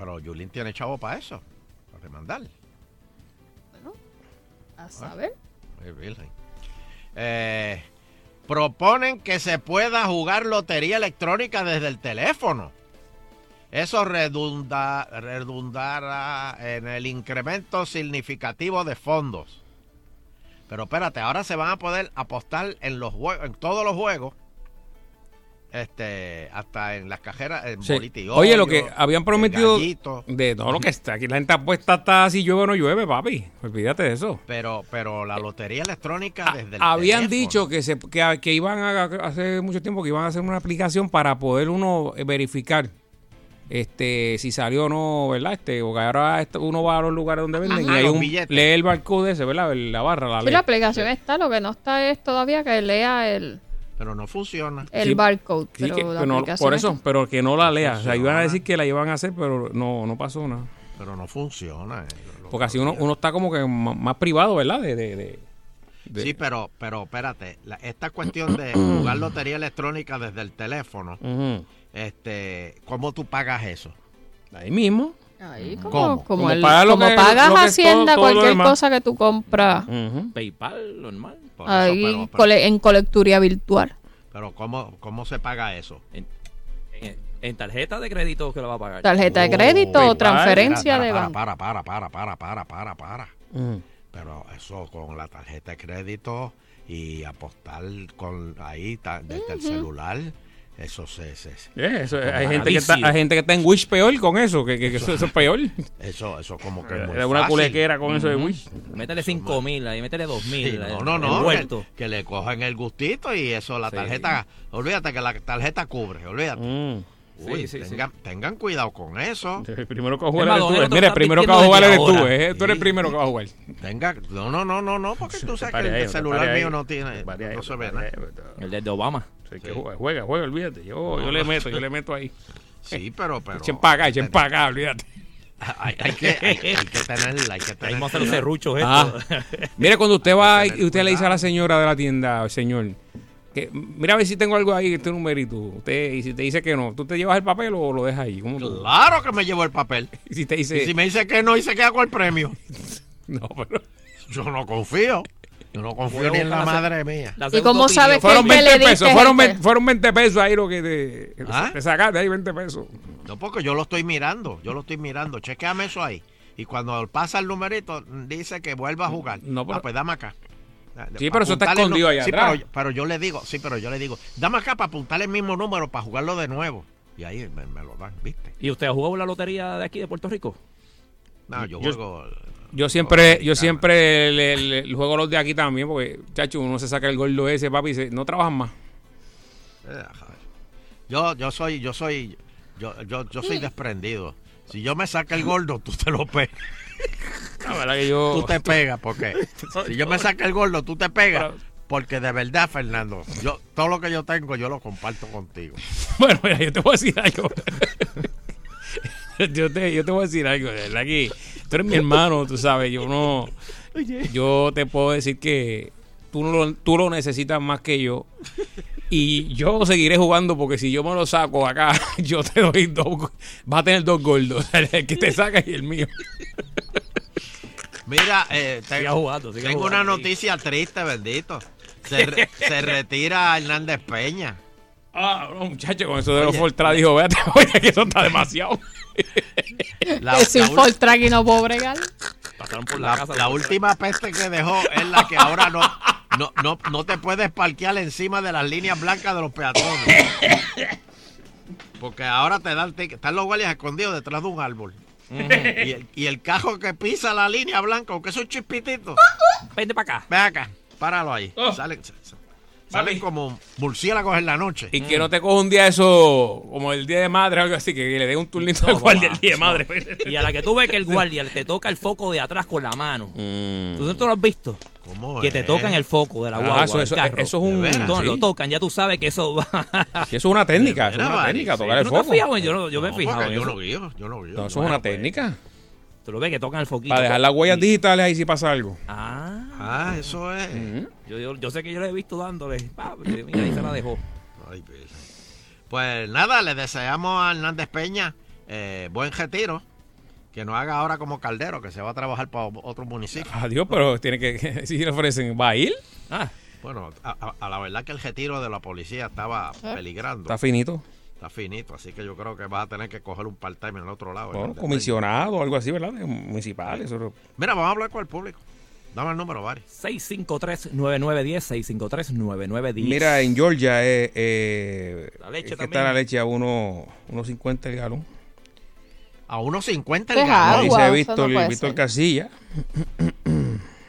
Pero Yulín tiene chavo para eso, para demandar. A saber. Ay, virgen. Eh, proponen que se pueda jugar lotería electrónica desde el teléfono. Eso redunda, redundará en el incremento significativo de fondos. Pero espérate, ahora se van a poder apostar en los juegos, en todos los juegos. Este, hasta en las cajeras, en Sí. y Oye, lo que habían prometido de todo lo que está aquí, la gente apuesta hasta si llueve o no llueve, papi. Olvídate de eso. Pero, pero la lotería electrónica desde el Habían teléfono. dicho que, se, que, que iban a, hace mucho tiempo que iban a hacer una aplicación para poder uno eh, verificar este si salió o no, ¿verdad? Este, porque ahora uno va a los lugares donde venden Ajá, y hay un billetes. lee el barcode ese, ¿verdad? La barra, la Sí, la aplicación está, lo que no está es todavía que lea el, Pero no funciona. el Sí, barcode. Sí, pero que- la pero no- por eso, pero que no la lea. O sea, iban a decir que la iban a hacer, pero no, no pasó nada. Pero no funciona. eh. Porque así uno, uno está como que más privado, ¿verdad? De, de, de- de- Sí, pero, pero espérate, la- esta cuestión de jugar lotería electrónica desde el teléfono, este, ¿cómo tú pagas eso? Ahí mismo. Ahí como, ¿Cómo? como, Como el- paga lo como que- pagas lo que es Hacienda, todo- todo lo cualquier cosa que tú compras PayPal, normal. ahí cole- en colecturía virtual. Pero ¿cómo, cómo se paga eso? En, en tarjeta de crédito que lo va a pagar. Tarjeta de crédito o transferencia de para, banco. para, para, para, para, para, para, para. Ujú. Pero eso con la tarjeta de crédito y apostar con ahí ta- desde el celular, eso se... se- se- Eh, eso, como hay, gente que está, hay gente que está en Wish peor con eso, que, que- que eso, eso es peor. Eso, eso como que es muy Era una fácil. culequera con eso de. Wish. Métele 5 mil ahí, métele 2 mil. Sí, no, no, no, que, que le cogen el gustito y eso, la Sí. tarjeta, olvídate que la tarjeta cubre, olvídate. Mm. Uy, Sí, sí, sí. tengan, cuidado con eso. El primero que va a jugar eres tú. Mira, está primero que va a jugar eres tú. eh. Tú eres el primero que va a jugar. Tenga, no, no, no, no, no, porque tú sabes que el, ahí, el te celular ahí, mío no tiene, no se ve nada. El de Obama. Que juega, juega, juega, olvídate. Yo, yo le meto, yo le meto ahí. Sí, pero, pero. Echen para acá, echen para acá, olvídate. Hay, hay que, hay, hay que tener, hay que los serruchos Ah. estos. Mira, cuando usted va y usted le dice a la señora de la tienda, señor, que mira a ver si tengo algo ahí, este numerito. Usted, y si te dice que no, ¿tú te llevas el papel o lo dejas ahí? ¿Cómo tú? Claro que me llevo el papel. Y si te dice. Y si me dice que no y se queda con el premio. No, pero. Yo no confío. Yo no confío ni en la madre mía. La ¿Y cómo opinión. sabes que Fueron el que 20 le pesos, diste fueron, es 20, este? fueron 20 pesos ahí lo que te, ¿Ah? te sacaste ahí 20 pesos. No, porque yo lo estoy mirando. Yo lo estoy mirando. Chequeame eso ahí. Y cuando pasa el numerito, dice que vuelva a jugar. No, pero- Ah, pues dame acá. Sí, pero eso está escondido ahí sí, atrás. Pero, pero yo le digo, sí, pero yo le digo, dame acá para apuntarle el mismo número para jugarlo de nuevo. Y ahí me, me lo dan, ¿viste? ¿Y usted ha jugado la lotería de aquí de Puerto Rico? No, yo, Yo- juego. Yo siempre, yo siempre le, le- le juego los de aquí también, porque, chacho, uno se saca el gordo ese, papi, y dice, no trabajan más. Eh. Yo, yo soy, yo soy, yo, yo, yo soy desprendido. Si yo me saca el gordo, tú te lo pegas. La verdad que yo... Tú te pegas, porque si yo me saca el gordo, tú te pegas. Porque de verdad, Fernando, yo todo lo que yo tengo, yo lo comparto contigo. Bueno, mira, yo te voy a decir algo. yo, te, yo te voy a decir algo, de verdad que tú eres mi hermano, tú sabes, yo no... Yo te puedo decir que tú, no lo, tú lo necesitas más que yo. Y yo seguiré jugando porque si yo me lo saco acá, yo te doy dos... Vas a tener dos gordos, el que te saca y el mío. Mira, eh, te- jugando, tengo jugando, una sí. noticia triste, bendito. Se, re- se retira Hernández Peña. Ah, no, muchacho, con eso de los Fortra dijo, véate, oye, que eso está demasiado. La- ul- Ford Track y no puedo bregar. Pasaron por La, la última peste que dejó es la que ahora no, no, no, no te puedes parquear encima de las líneas blancas de los peatones. Porque ahora te dan ticket. Están los guardias escondidos detrás de un árbol. Y, el, y el cajo que pisa la línea blanca, aunque es un chispitito. Vente para acá. Ven acá, páralo ahí. Oh. Salen, salen como murciélagos en la noche. Y que no te coja un día eso, como el día de madre o algo así, que le dé un turnito al guardia el día de madre. Y a la que tú ves que el guardia te toca el foco de atrás con la mano. ¿Tú no te lo has visto? ¿Cómo Que te tocan el foco de la Ah, guagua. eso- del eso- carro. eso es un- De veras. sí. Lo tocan, ya tú sabes que eso va. Sí, eso es una técnica, eso es una técnica, tocar el ¿tú no te has foco. Yo, no- yo me he fijado. yo eso. no guío, yo no guío. Eso es una técnica. Tú lo ves que tocan el foquito. Para dejar las huellas digitales ahí si pasa algo. Ah, Ah, eso es. yo, yo, yo sé que yo le he visto dándole. Pa, mira, ahí se la dejó. Ay, pues. Pues nada, le deseamos a Hernández Peña eh, buen retiro. Que no haga ahora como Caldero, que se va a trabajar para otro municipio. Adiós, pero tiene que, si le ofrecen, ¿va a ir? Ah, Bueno, a, a- a la verdad que el retiro de la policía estaba ¿Eh? peligrando. Está finito. Está finito, así que yo creo que vas a tener que coger un part-time en el otro lado. Bueno, comisionado o algo así, ¿verdad? Municipal. Eso. Mira, vamos a hablar con el público. Dame el número, Bari. 653-9910, 653-9910. Mira, en Georgia eh, eh, La leche es que también. está la leche a uno- unos 50 el galón. A unos 50 Es el galón. agua, Dice eso Víctor, no Víctor. Casilla.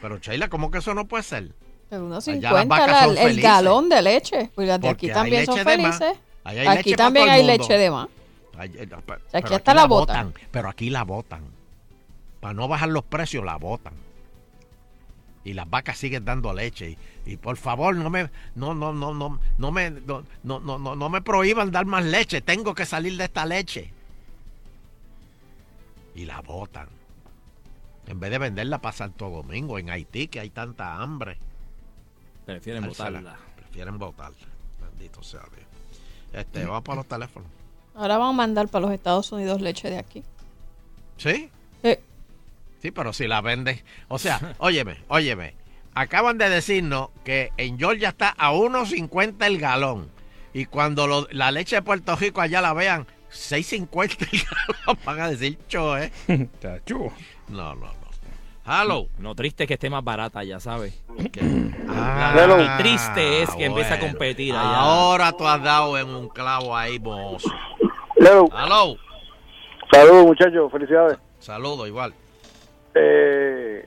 Pero, Sheila, ¿cómo que eso no puede ser? Pero unos Allá 50 las vacas la- son el felices. galón de leche. Pues las de Porque aquí también son de hay Aquí leche también hay leche de más. Ay, eh, aquí hasta la botan. Pero aquí la botan. Para no bajar los precios, la botan. Y las vacas siguen dando leche. Y, y por favor, no me, no, no, no, no, no me, no, no, no, no, no me prohíban dar más leche. Tengo que salir de esta leche. Y la botan. En vez de venderla para Santo Domingo, en Haití, que hay tanta hambre. Prefieren Dársela. botarla. Prefieren botarla. Bendito sea Dios. Este, vamos para los teléfonos. Ahora van a mandar para los Estados Unidos leche de aquí. ¿Sí? Sí. Sí, pero si la vendes. O sea, óyeme, óyeme. Acaban de decirnos que en Georgia está a 1.50 el galón. Y cuando lo- la leche de Puerto Rico allá la vean, 6.50 el galón. Van a decir cho, ¿eh? No, no, no. Hello. No, triste que esté más barata, ya sabes. Ah, La- y triste es que empiece a bueno. competir allá. Ahora tú has dado en un clavo ahí, mozo. Hello. Hello. Saludos, muchachos. Felicidades. Saludo, igual. Eh,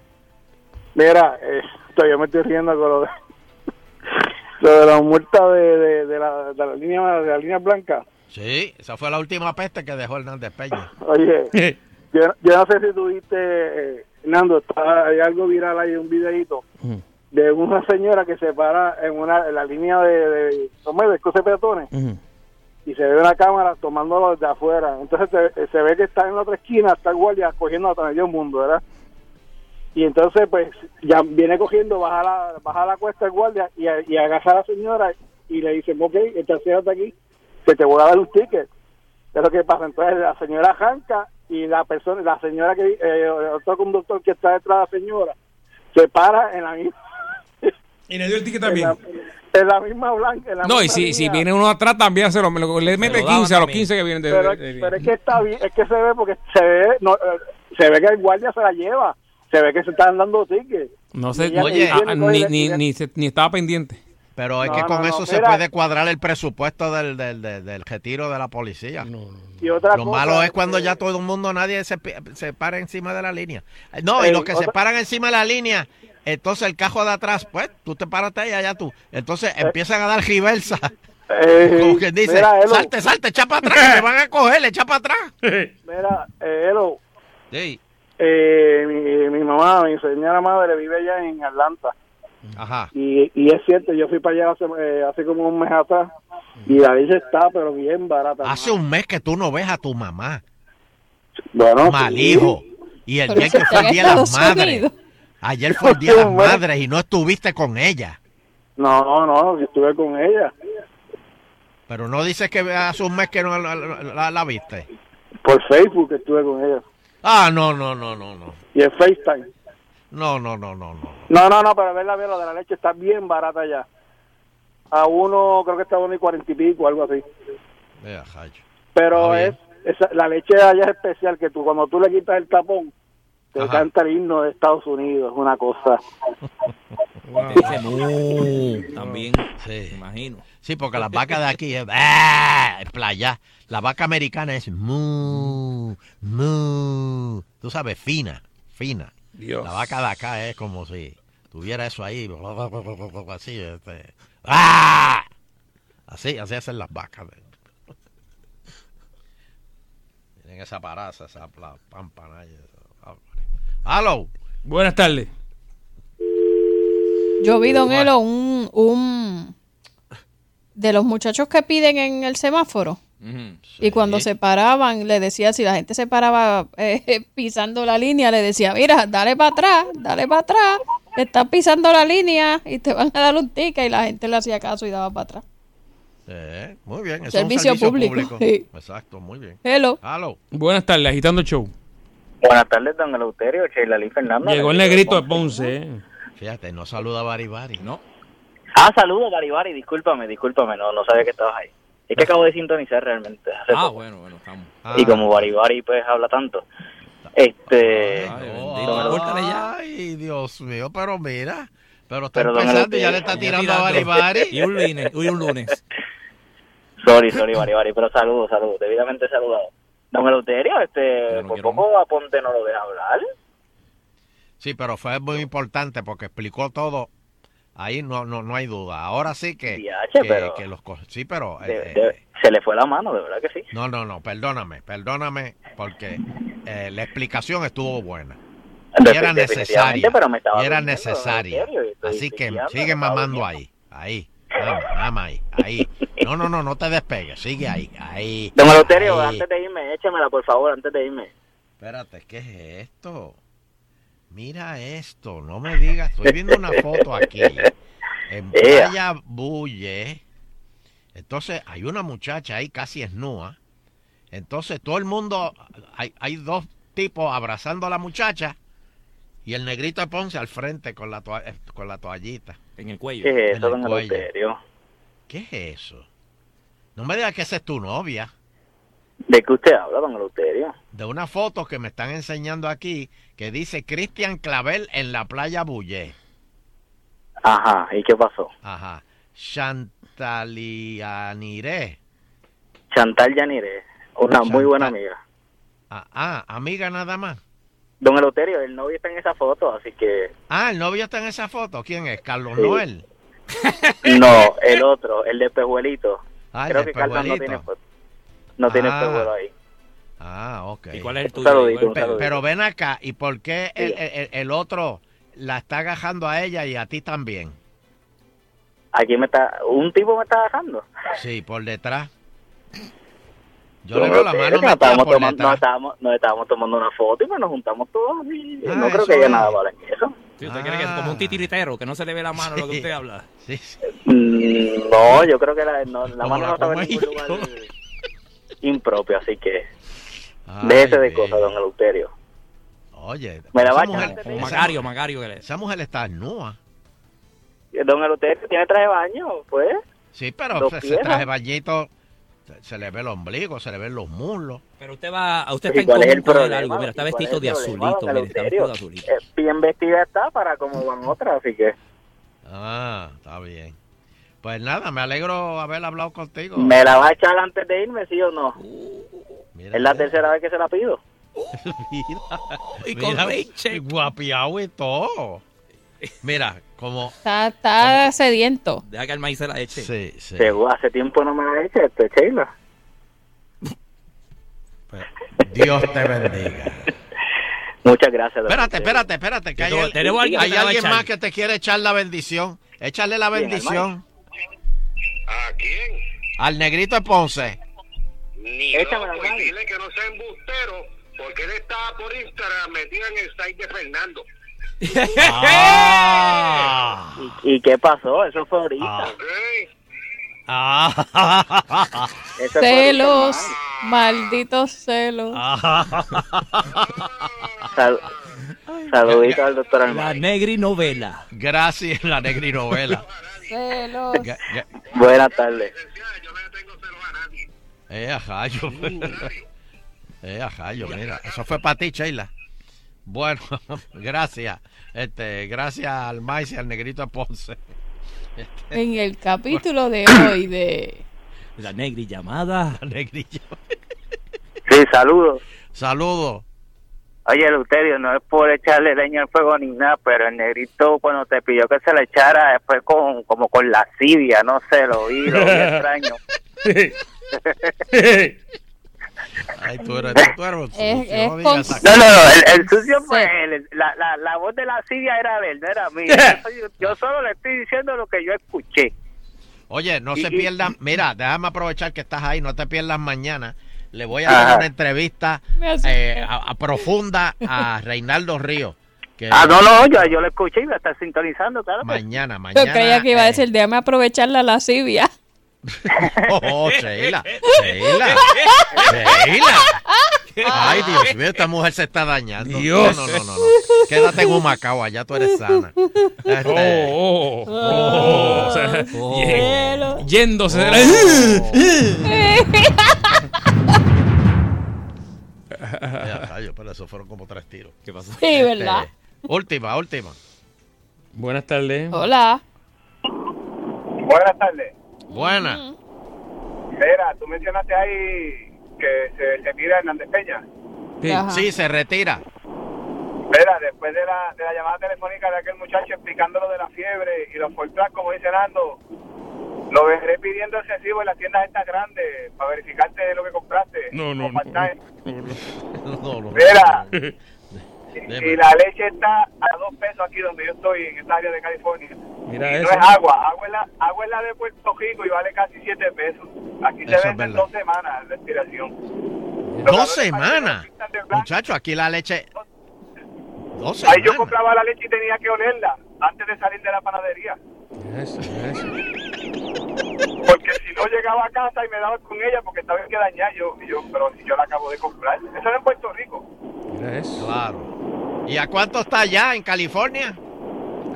mira, eh, todavía me estoy riendo con lo de, lo de la multa de, de, de la, de la línea de la línea blanca. Sí, esa fue la última peste que dejó Hernández Peña. Oye, yo, yo no sé si tuviste, eh, Nando, está, hay algo viral ahí, un videito de una señora que se para en una en la línea de, de, de cruce peatones y se ve una cámara tomándolo desde afuera. Entonces se, se ve que está en la otra esquina, está el guardia cogiendo a medio mundo, ¿verdad? Y entonces, pues, ya viene cogiendo, baja la, baja la cuesta el guardia y, y agacha a la señora y le dice, ok, estacionate aquí, que te voy a dar un ticket. Es lo que pasa. Entonces la señora arranca y la persona, la señora que, eh, otro conductor que está detrás de la señora, se para en la misma. Y le dio el ticket en también. la, en la misma blanca. en la No, y si, si viene uno atrás también se lo, le mete lo daban 15 a los también. 15 que vienen de, pero, de- de- pero es que está bien, es que se ve porque se ve, no, eh, se ve que el guardia se la lleva, se ve que se están dando tickets. No sé, oye, ah, ni, ni, ni, se- ni estaba pendiente. Pero es No, que con no, eso se mira. puede cuadrar el presupuesto del, del, del, del retiro de la policía. Y otra Lo cosa, malo es cuando eh, ya todo el mundo, nadie se, se para encima de la línea. Eh, No, y Eh, los que se paran encima de la línea, entonces el cajo de atrás, pues, tú te paraste ahí, allá tú. Entonces empiezan a dar reversa. Eh, Como quien dice, mira, Elo. salte, salte, echa para atrás, que me van a coger, echa para atrás. Mira, eh, Elo, Sí. eh, mi, mi mamá, mi señora madre vive allá en Atlanta. Ajá. Y, y es cierto, yo fui para allá hace, eh, hace como un mes atrás y la leche está, pero bien barata. Hace un mes que tú no ves a tu mamá. Bueno, Mal sí. hijo. Y el Pero día que fue el día de las madres. Unidos. Ayer fue el día de las madres y no estuviste con ella. No, no, yo estuve con ella. Pero no dices que hace un mes que no la, la- la- la viste. Por Facebook estuve con ella. Ah, no, no, no, no, no. Y en FaceTime. No, no, no, no, no. No, no, no, pero ver la lo de la leche está bien barata ya. a uno, creo que está a uno y cuarenta y pico, algo así. Vea, Jacho. Pero Ah, es, esa- la leche de allá es especial, que tú cuando tú le quitas el tapón, te Ajá. canta el himno de Estados Unidos, es una cosa. Dice mu, también, Sí. me imagino. Sí, porque las vacas de aquí es, ¡ah! es playa. La vaca americana es mu, mu. Tú sabes, fina, fina. Dios. La vaca de acá es como si tuviera eso ahí, así, este, ¡ah! Así, así hacen las vacas. Tienen esa paraza, esa esa- ¡Halo! Buenas tardes. Yo vi, Don Elo, un, un de los muchachos que piden en el semáforo. Y cuando se paraban, le decía, si la gente se paraba eh, pisando la línea, le decía, mira, dale para atrás, dale para atrás, te están pisando la línea y te van a dar un ticket. Y la gente le hacía caso y daba para atrás. Eh, muy bien, eso Servicio es un servicio público, público. sí. Exacto, muy bien. Hello. Halo. Buenas tardes, agitando el show. Buenas tardes, don Eleuterio, Sheila Lee Fernández. Llegó el negrito de Ponce. eh. Fíjate, no saluda a Bari Bari. No. Ah, saludos, Garibari, discúlpame, discúlpame, no, no sabía que estabas ahí. Es que acabo de sintonizar realmente. Ah, poco. bueno, bueno, estamos. Y como Baribari pues habla tanto. Este. Ay, Dios mío, pero mira. Pero está Pero, empezando y ya le está tirando a tirando. Bari Bari. Y un lunes, y un lunes. Sorry, sorry, Baribari, pero saludos, saludos, debidamente saludado. Don Eleuterio, este, por poco a Ponte no lo deja hablar. Sí, pero fue muy importante porque explicó todo. Ahí no no, no hay duda. Ahora sí que, que, pero- que los sí, pero De- eh, de- se le fue la mano, de verdad que sí. no, no, no, perdóname, perdóname porque eh, la explicación estuvo buena. Y era necesaria. pero me estaba y era necesaria. Así que sigue mamando ahí, ahí. Ahí, ahí. No, no, no, no te despegues, sigue ahí, ahí. Don Eleuterio, antes de irme, échemela, por favor, antes de irme. Espérate, ¿qué es esto? Mira esto, no me digas, estoy viendo una foto aquí. En. Playa Bulle. Entonces, hay una muchacha ahí casi esnúa. Entonces, todo el mundo, hay, hay dos tipos abrazando a la muchacha y el negrito de Ponce al frente con la, toa- eh, con la toallita. En el cuello. ¿Qué es En eso, el don? ¿Qué es eso? No me digas que esa es tu novia. ¿De qué usted habla, don Eleuterio? de una foto que me están enseñando aquí que dice Cristian Clavel en la playa Bulle. Ajá, ¿y qué pasó? Ajá. Chantalianiré. Chantal Yanire, una muy buena amiga. Ah, ah, amiga nada más. Don Eleuterio, el novio está en esa foto, así que... Ah, el novio está en esa foto. ¿Quién es? Carlos Sí. Noel. No, el otro, el de Pejuelito. Ah, Creo de de Carlos no Pejuelito. tiene foto. No tiene Ah. pejuelo ahí. Ah, ok. ¿Y cuál es el tuyo? saludito. Pero ven acá, ¿y por qué el, Sí. el- el otro la está agajando a ella y a ti también? Aquí me está... ¿Un tipo me está dejando? Sí, por detrás. Yo le veo la mano que nos estábamos, por tomando, nos, detrás. estábamos, nos estábamos tomando una foto y nos juntamos todos y Ah, no creo que haya es. nada en eso. Usted quiere que es como un titiritero, que no se le ve la mano lo que usted habla. Sí, sí. Mm, No, yo creo que la, no, la Como mano la no estaba en ningún lugar impropio, así que déjese de cosas, don Eleuterio. Oye, Me la esa va a mujer- de irme. Magario, Magario que le Esa mujer está nua. Don Eleuterio tiene traje de baño, pues. Sí, pero Dos se, se piezas. traje bañito, se, le ve el ombligo, se le ven los muslos. Pero usted va, a usted está ¿y en cuál es el común con algo. Mira, está ¿Y cuál vestido es de azulito, mira, está vestido de azulito. Eh, bien vestida está para como van otras, así que Ah, está bien. Pues nada, me alegro haber hablado contigo. me la va a echar antes de irme, sí o no. Mira, Es la mira, tercera vez que se la pido. mira, Y con leche. guapiao y todo. Mira, como... Está, está sediento. Deja que el maíz se la eche. Sí, sí. Seguro, hace tiempo no me la he hecho, este, Sheila. Pues, Dios te bendiga. Muchas gracias. Espérate, espérate, espérate. Que hay, alguien hay más que te quiere echar la bendición. Échale la ¿Quién, bendición ¿A quién? al negrito de Ponce. Ni Échame loco, la y dile que no sea embustero, porque él estaba por Instagram metido en el site de Fernando. Ah. ¿Y, y qué pasó? Eso fue ahorita. Ah. Fue Celos, malditos celos. Ah. Sal- Saludito al doctor La Almagro. negri novela. Gracias, la negrinovela. Celos. Buenas tardes. Eh, ajayo. eh, ajayo, mira. Eso fue para ti, Sheila. Bueno, gracias. Este, gracias al maíz y al negrito Ponce. Este, En el capítulo de hoy de... La negri llamada. La negrilla. Sí, saludos. Saludos. Oye, Luterio, no es por echarle leña al fuego ni nada, pero el negrito cuando te pidió que se le echara fue con, como con lascivia, no sé, lo vi, lo vi extraño. Ay, tú eres, tú eres Es- sucio, es no con- No, no, el, el sucio fue él, la, la, la voz de lascivia era de él, no era mía. Yo, solo le estoy diciendo lo que yo escuché. Oye, no Y- se y- pierdan. Mira, déjame aprovechar que estás ahí. No te pierdas mañana. Le voy a Ajá. dar una entrevista Me eh, a, a profunda a Reinaldo Ríos. Que Ah, no, no, yo, yo lo escuché y lo está sintonizando, claro. que- Mañana, mañana. Yo creía que iba a eh, decir, déjame aprovechar la lascivia. Oh, Sheila. Sheila. Sheila. Ay, Dios mío, esta mujer se está dañando. Dios. No, no, no, no. no. Quédate en Humacao, allá tú eres sana. Este, Oh, oh, oh. O sea, Oh. ye- yéndose ya, pero eso fueron como tres tiros. ¿Qué pasó? Sí, ¿verdad? Última, última. Buenas tardes. Hola. Buenas tardes. Buena. Mira, tú mencionaste ahí que se, mira Hernández Peña. Sí. Sí, se retira. Mira, después de la, de la llamada telefónica de aquel muchacho explicando lo de la fiebre y los Fortran, como dice Nando, lo veré pidiendo el recibo en las tiendas estas grandes para verificarte lo que compraste. No, no, no. No, no. Mira, y la leche está a dos pesos aquí donde yo estoy, en esta área de California. Mira y eso. no es agua, agua es, la, agua es la de Puerto Rico y vale casi siete pesos. Aquí Eso se venden dos semanas de expiración. Los Dos semanas. para que lo pintan de blanco. Muchacho, aquí la leche. Dos Ahí yo semanas. compraba la leche y tenía que olerla antes de salir de la panadería. Mira eso, mira eso. Porque si no llegaba a casa y me daba con ella porque estaba que dañar, yo, yo, pero si yo la acabo de comprar. Eso es en Puerto Rico. Mira eso. Claro. ¿Y a cuánto está allá en California?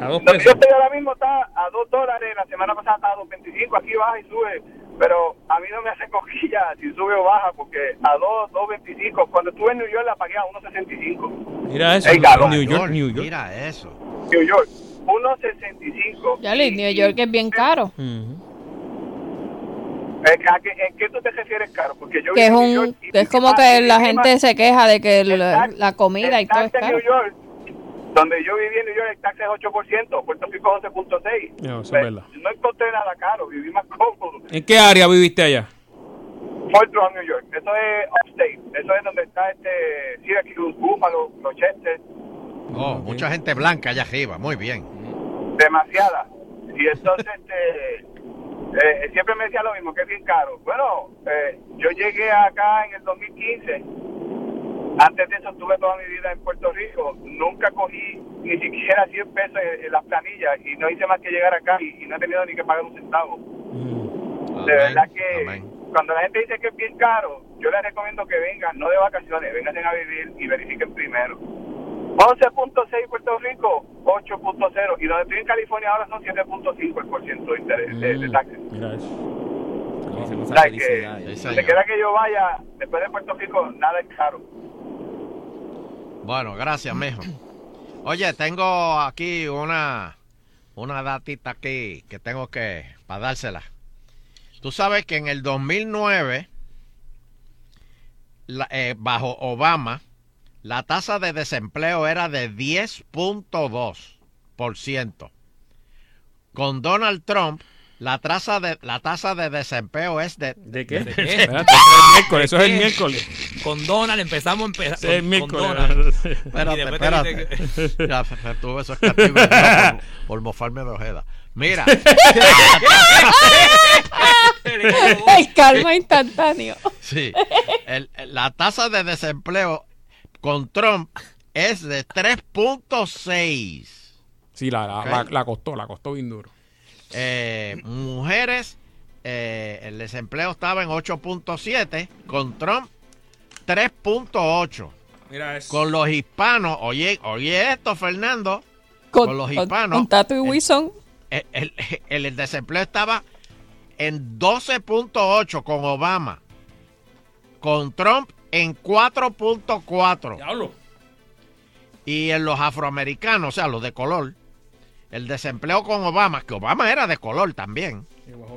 A dos Donde yo pesos. estoy ahora mismo está a 2 dólares, la semana pasada estaba a 2.25, aquí baja y sube. Pero a mí no me hace cosquilla si sube o baja porque a 2, 2.25, cuando estuve en New York la pagué a 1.65. Mira eso. Ey, cabrón. New York, New York. Mira eso. New York, 1.65. Ya le New York es bien caro. Ujú. ¿En, a qué, ¿En qué tú te refieres, caro? Porque yo Que es un York y- es como que la gente se queja de que el la, tax- la comida y todo es caro. New York, donde yo viví en New York, el tax es 8%, Puerto Rico es 11.6. No, eso es Pues, verdad. No encontré nada caro, viví más cómodo. ¿En qué área viviste allá? Fort Drum, New York. Eso es upstate. Eso es donde está este Syracuse, Buffalo, Rochester, Oh, mucha gente blanca allá arriba. Muy bien. demasiada. Y entonces, este, eh, siempre me decía lo mismo, que es bien caro. Bueno, eh, yo llegué acá en el 2015. Antes de eso estuve toda mi vida en Puerto Rico. Nunca cogí ni siquiera 100 pesos en, en las planillas y no hice más que llegar acá y, y no he tenido ni que pagar un centavo. De verdad que Amén. cuando la gente dice que es bien caro, yo les recomiendo que vengan, no de vacaciones, vengan a vivir y verifiquen primero. 11.6 Puerto Rico, 8.0 y donde estoy en California ahora son 7.5 el por ciento de interés de, de taxes. Mira eso. Esa O sea, que señor. quiera que yo vaya, después de Puerto Rico, nada es caro. Bueno, gracias, mijo. Oye, tengo aquí una, una datita aquí que tengo que, para dársela. Tú sabes que en el 2009, la- eh, bajo Obama, la tasa de desempleo era de 10.2%. Con Donald Trump, la tasa de, la tasa de desempleo es de... ¿De qué? ¿De qué? Espérate, eso es el miércoles, eso es el miércoles. Con Donald empezamos empezar Ese es el con, miércoles. Donald. Espérate, espérate. dice Ya, fe- tú eso es castigo por, por mofarme de ojeda. Mira, El calma instantáneo. sí, el- la tasa de desempleo con Trump es de 3.6. Sí, la, la, la, la costó, la costó bien duro. Eh, mujeres, eh, el desempleo estaba en 8.7, con Trump 3.8. Mira eso. Con los hispanos, oye, oye esto, Fernando, con, los hispanos. Con Tato y Wilson. el, el- el- el desempleo estaba en 12.8 con Obama. Con Trump en 4.4. Y en los afroamericanos, o sea, los de color, el desempleo con Obama, que Obama era de color también.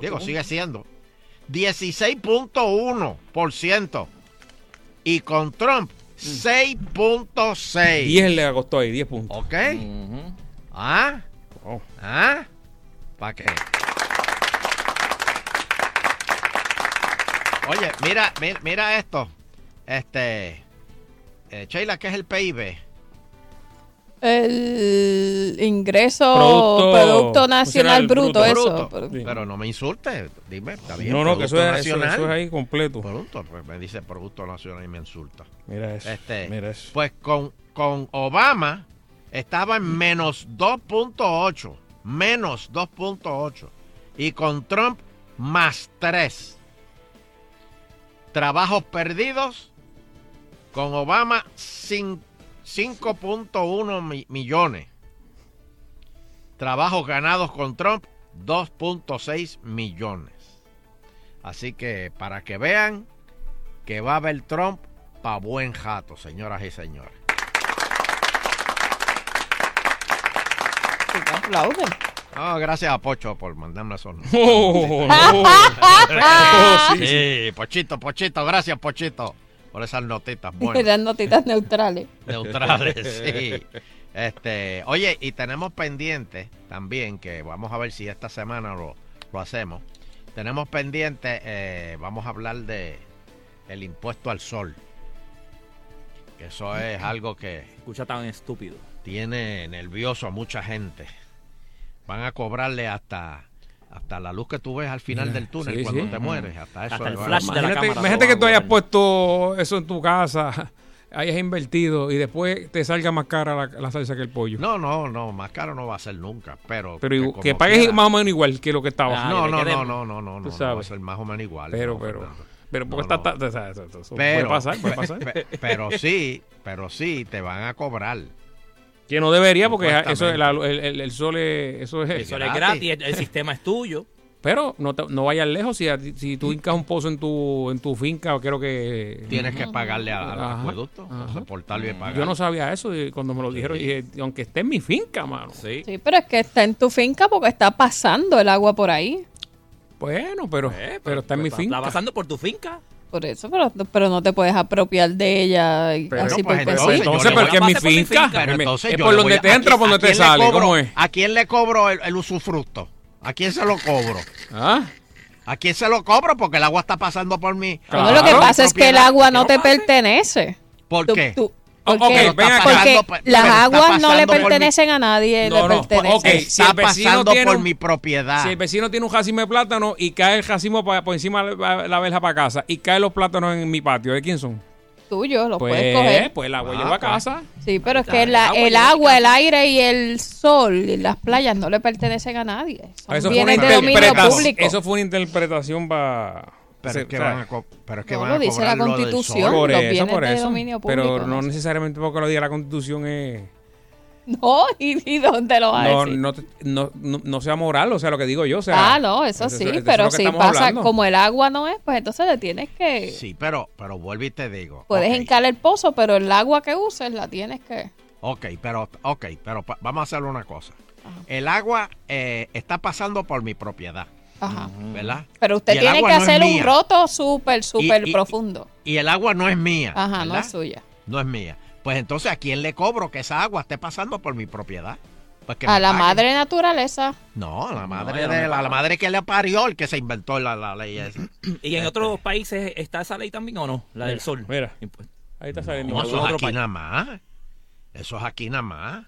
Digo, sigue siendo. 16.1%. Y con Trump, 6.6. 10 le costó ahí, 10 puntos. ¿Ok? ¿Ah? ¿Ah? ¿Para qué? Oye, mira, mira, mira esto. Este. Eh, Sheila, ¿qué es el PIB? El ingreso Producto Producto, Nacional Bruto, eso. Bruto. pero- Pero no me insultes, dime, está bien. No, no, que eso es, eso, Nacional. eso es ahí completo. Producto, pues me dice Producto Nacional y me insulta. Mira eso. Este, mira eso. Pues con, con Obama estaba en menos 2.8. Menos 2.8. Y con Trump, más 3. Trabajos perdidos. Con Obama, cin- 5.1 mi- millones. Trabajos ganados con Trump, 2.6 millones. Así que para que vean que va a haber Trump pa' buen jato, señoras y señores. aplauden. Ah, gracias a Pocho por mandarme esos. Oh, Sí, sí, Pochito, Pochito, gracias Pochito por esas notitas buenas. Eran notitas neutrales. neutrales, sí. Este, oye, y tenemos pendiente también que vamos a ver si esta semana lo, lo hacemos. Tenemos pendiente, eh, vamos a hablar de el impuesto al sol. Que eso es algo que Escucha tan estúpido. tiene nervioso a mucha gente. Van a cobrarle hasta hasta la luz que tú ves al final del túnel sí, cuando sí. te mueres. Hasta eso. Hasta el flash de la Imagínate, cámara imagínate que tú hayas puesto eso en tu casa, hayas invertido y después te salga más cara la, la salsa que el pollo. No, no, no, más caro no va a ser nunca, pero... Pero que pagues quiera. más o menos igual que lo que estaba. Ah, no, no, no, no, no, no, no, sabes. va a ser más o menos igual. Pero, no, pero, Fernando. pero porque No, está, está- está- Pero- puede pasar, puede pasar. pe- Pero sí, pero sí, te van a cobrar. Que no debería porque eso el, el- el sol es, eso es, Eso es gratis, el, el sistema es tuyo. Pero no, te- no vayas lejos si, si tú hincas un pozo en tu en tu finca, creo que Tienes que pagarle a- al acueducto, ajá. reportarlo y pagar. Yo no sabía eso y cuando me lo dijeron, dije, aunque esté en mi finca, mano. Sí. Sí, pero es que está en tu finca porque está pasando el agua por ahí. Bueno, pero, Eh, pero está en mi Está finca. pasando por tu finca. Por eso, pero, pero no te puedes apropiar de ella y Pero, así pues, porque entonces, Entonces, le porque es mi por finca. Pero entonces es por donde te ¿a entra, quién- por donde te sale. cobro- ¿Cómo es? ¿A quién le cobro el, el usufructo? ¿A quién se lo cobro? ¿Ah? ¿A quién se lo cobro? Porque el agua está pasando por mí. Bueno, lo que pasa es que el agua no te pertenece. ¿Por qué? tú- porque ok, ven acá. porque las aguas no le mi- pertenecen a nadie, No, le no, pertenecen. ok, si el vecino pasando tiene por un- mi propiedad. Si el vecino tiene un racimo de plátano y cae el racimo pa- por encima de la, la verja para casa y caen los plátanos en mi patio, ¿de quién son? Tuyos, los Pues, puedes coger. pues el agua Ah, lleva a pues. casa. Sí, pero es que el la- agua el agua, aire y el sol y las playas no le pertenecen a nadie. Son Eso fue, una de dominio interpretación, público. eso fue una interpretación para... Pero es que van a, pero es que No, van lo a dice la lo del Constitución. sol. Por los eso, por de eso. dominio Pero público, no ¿no? necesariamente porque lo diga la Constitución es... No, ¿y, y dónde lo vas a No, decir? no, no, no, no sea moral, o sea, lo que digo yo. O sea, ah, no, eso sí, eso pero si pasa hablando. como el agua no es, pues entonces le tienes que... Sí, pero, pero vuelvo y te digo. Puedes ok, hincar el pozo, pero el agua que uses la tienes que... Ok, pero, ok, pero vamos a hacer una cosa. El agua eh, está pasando por mi propiedad, Ajá. ¿verdad? Pero usted tiene que no hacer un roto súper, súper profundo. Y el agua no es mía. Ajá, no es suya. No es mía. Pues entonces, ¿a quién le cobro que esa agua esté pasando por mi propiedad? Pues que A me la paguen. madre naturaleza. No, a la madre no de la, madre que le parió el que se inventó la, la ley esa. ¿Y en otros países está esa ley también o no? La del sol. Mira, ahí está saliendo. No, No, eso es aquí país. nada más. Eso es aquí nada más.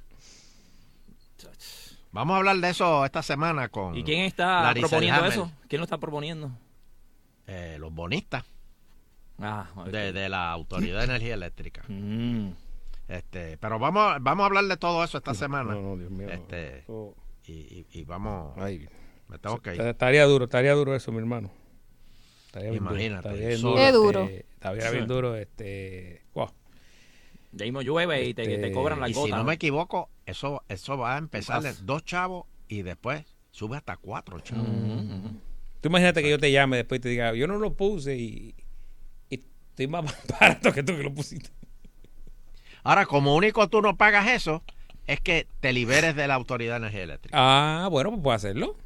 Vamos a hablar de eso esta semana con ¿Y quién está Larissa proponiendo Hammer, eso? ¿Quién lo está proponiendo? eh, los bonistas Ah, de, de la Autoridad de Energía Eléctrica. Mm. Este, pero vamos, vamos a hablar de todo eso esta semana. No, no, Dios mío. Este, y, y- y vamos. Ay, Me tengo que ir. Estaría duro, estaría duro eso, mi hermano. Estaría bien duro, Imagínate, estaría bien duro. Qué este, duro. Estaría bien duro, este... ahí mismo llueve y te, Este, te cobran la Y gota. si no me equivoco, eso, eso va a empezar dos chavos y después Sube hasta cuatro, chavo. Tú imagínate que yo te llame después y te diga, yo no lo puse y, y estoy más barato que tú que lo pusiste. Ahora, como único tú no pagas eso, es que te liberes de la Autoridad de Energía Eléctrica. Ah, bueno, pues puedo hacerlo.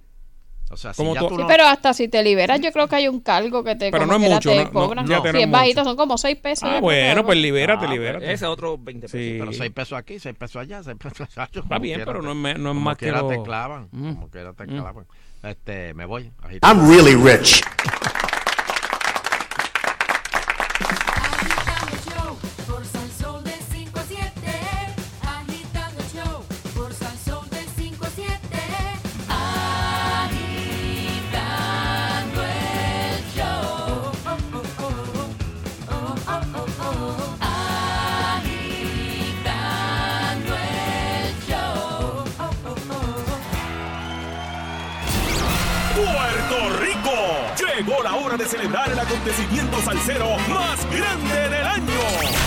O sea, si Como ya tú- tú Sí, no- pero hasta si te liberas, yo creo que hay un cargo que te, Pero no es mucho, te no- no, cobran. fíjate, si no es es bajito, mucho. son como 6 pesos. Ah, bueno, pues libérate, Ah, libérate. Ese otro 20 pesos. Sí. Pero seis pesos aquí, seis pesos allá, seis pesos allá. Va bien, pero no es no es más que quiera lo- te clavan, Mm. como quiera te Mm. clavan. Este, me voy. I'm really rich. Llegó la hora de celebrar el acontecimiento salsero más grande del año.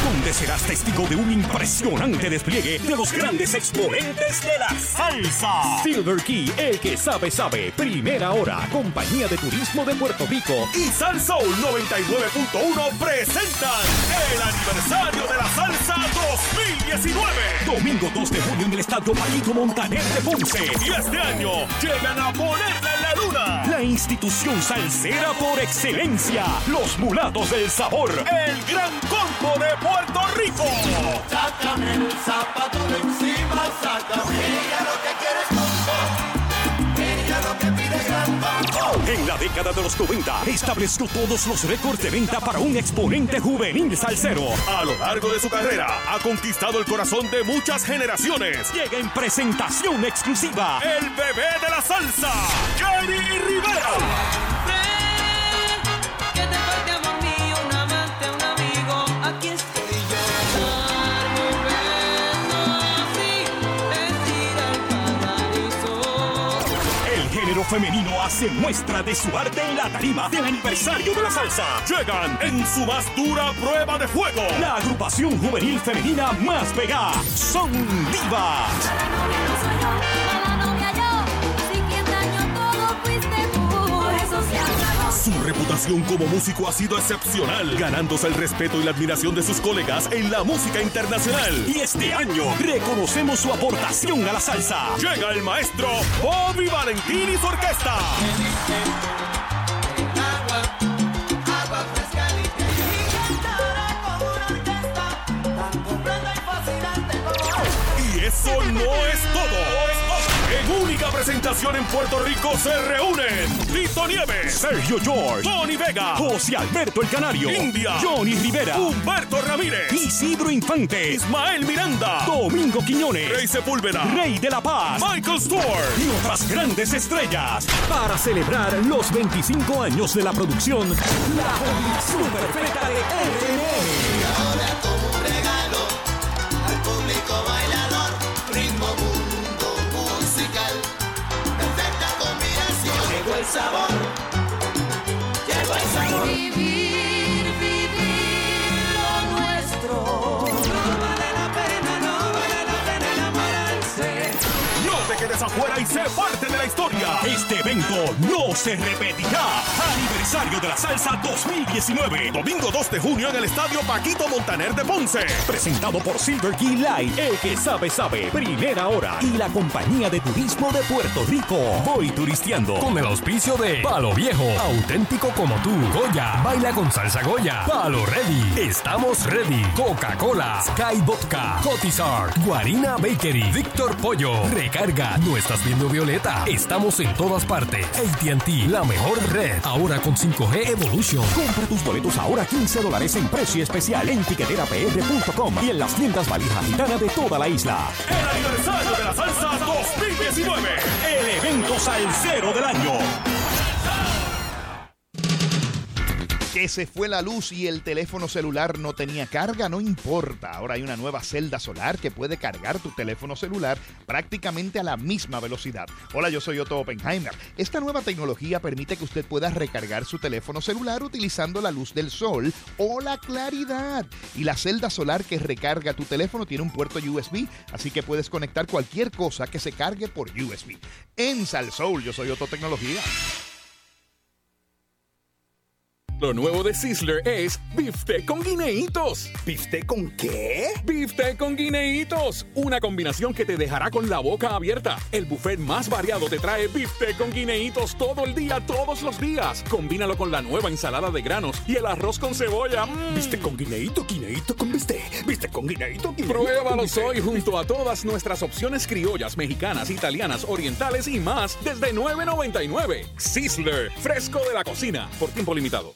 Donde serás testigo de un impresionante despliegue de los grandes exponentes de la salsa. Silver Key, el que sabe, sabe. Primera hora, Compañía de Turismo de Puerto Rico. Y Salsoul 99.1 presentan el aniversario de la salsa 2019. Domingo 2 de junio en el Estadio Paquito Montaner de Ponce. Y este año llegan a ponerla en la luna. La institución salsera por excelencia. Los mulatos del sabor. El gran combo de Puerto Rico. Sácame el zapato de encima, sácame. Ella lo que quiere es bombo. Ella lo que pide gran. En la década de los 90 estableció todos los récords de venta para un exponente juvenil salsero. A lo largo de su carrera ha conquistado el corazón de muchas generaciones. Llega en presentación exclusiva el bebé de la salsa, Jerry Rivera. Femenino hace muestra de su arte en la tarima del aniversario de la salsa. Llegan en su más dura prueba de fuego. La agrupación juvenil femenina más pegada. Son divas. Su reputación como músico ha sido excepcional, ganándose el respeto y la admiración de sus colegas en la música internacional. Y este año reconocemos su aportación a la salsa. Llega el maestro Bobby Valentín y su orquesta. Eso no es todo. Única presentación en Puerto Rico se reúnen Tito Nieves, Sergio George, Tony Vega, José Alberto el Canario, India, Johnny Rivera, Humberto Ramírez, Isidro Infante, Ismael Miranda, Domingo Quiñones, Rey Sepúlveda, Rey de la Paz, Michael Stewart y otras grandes estrellas para celebrar los 25 años de la producción La Perfecta de RMM. Sabor, sé parte de la historia. Este evento no se repetirá. Aniversario de la Salsa 2019. Domingo 2 de junio en el Estadio Paquito Montaner de Ponce. Presentado por Silver Key Light. El que sabe, sabe. Primera hora. Y la Compañía de Turismo de Puerto Rico. Voy turisteando. Con el auspicio de Palo Viejo, auténtico como tú, Goya, baila con salsa Goya, Palo Ready, estamos ready, Coca-Cola, Sky Vodka, Cotizar, Guarina Bakery, Víctor Pollo, recarga, no estás Violeta, estamos en todas partes, AT&T, la mejor red, ahora con 5G Evolution. Compra tus boletos ahora 15 dólares en precio especial en tiqueterapr.com y en las tiendas valija gitana de toda la isla. El aniversario de la salsa 2019. El evento salsero del año. Que se fue la luz y el teléfono celular no tenía carga, no importa. Ahora hay una nueva celda solar que puede cargar tu teléfono celular prácticamente a la misma velocidad. Hola, yo soy Otto Oppenheimer. Esta nueva tecnología permite que usted pueda recargar su teléfono celular utilizando la luz del sol o la claridad. Y la celda solar que recarga tu teléfono tiene un puerto USB, así que puedes conectar cualquier cosa que se cargue por USB. En Salsoul, yo soy Otto Tecnología. Lo nuevo de Sizzler es bifte con guineitos. ¿Bifte con qué? Bifte con guineitos. Una combinación que te dejará con la boca abierta. El buffet más variado te trae bifte con guineitos todo el día, todos los días. Combínalo con la nueva ensalada de granos y el arroz con cebolla. Bifte con guineito, guineito con bifte. Bifte con guineito, guineito Pruébalos hoy junto a todas nuestras opciones criollas, mexicanas, italianas, orientales y más desde 9.99. Sizzler, fresco de la cocina, por tiempo limitado.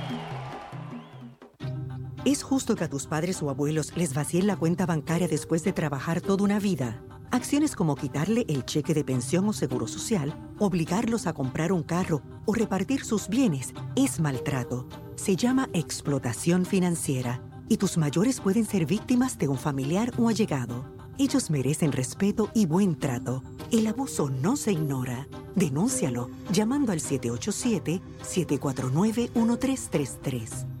¿Es justo que a tus padres o abuelos les vacíen la cuenta bancaria después de trabajar toda una vida? Acciones como quitarle el cheque de pensión o seguro social, obligarlos a comprar un carro o repartir sus bienes es maltrato. Se llama explotación financiera y tus mayores pueden ser víctimas de un familiar o allegado. Ellos merecen respeto y buen trato. El abuso no se ignora. Denúncialo llamando al 787-749-1333.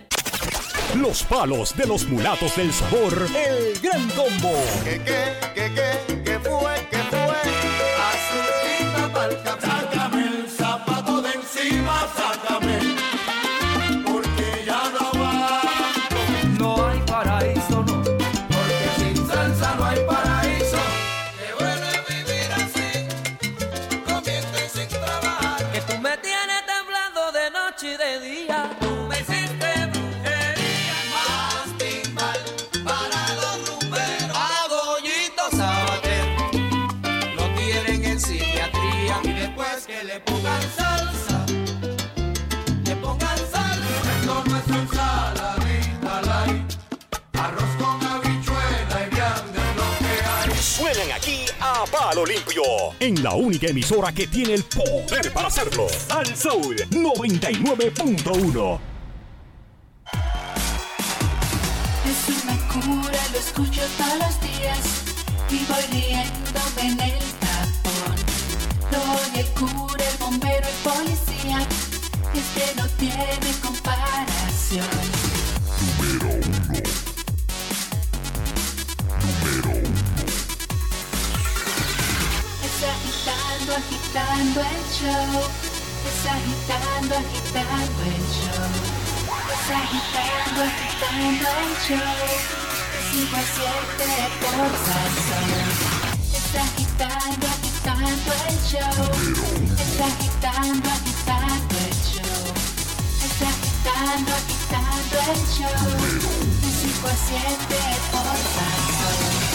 Los palos de los mulatos del sabor. El gran combo. ¿Qué, qué, qué, qué, qué fue, qué fue? Azulita palca. Sácame el zapato de encima, sácame. Limpio. En la única emisora que tiene el poder para hacerlo. Al Soul 99.1. Es una cura, lo escucho todos los días y voy riéndome en el tapón. Doy el cura, el bombero, el policía, este no tiene comparación. Agitando, agitando el show. Es agitando, el show. Es agitando, el show. 5 a 7 por Salsón. Es agitando, el show. Es agitando, el show. Es agitando, agitando el show. De 5 a 7 por Salsón.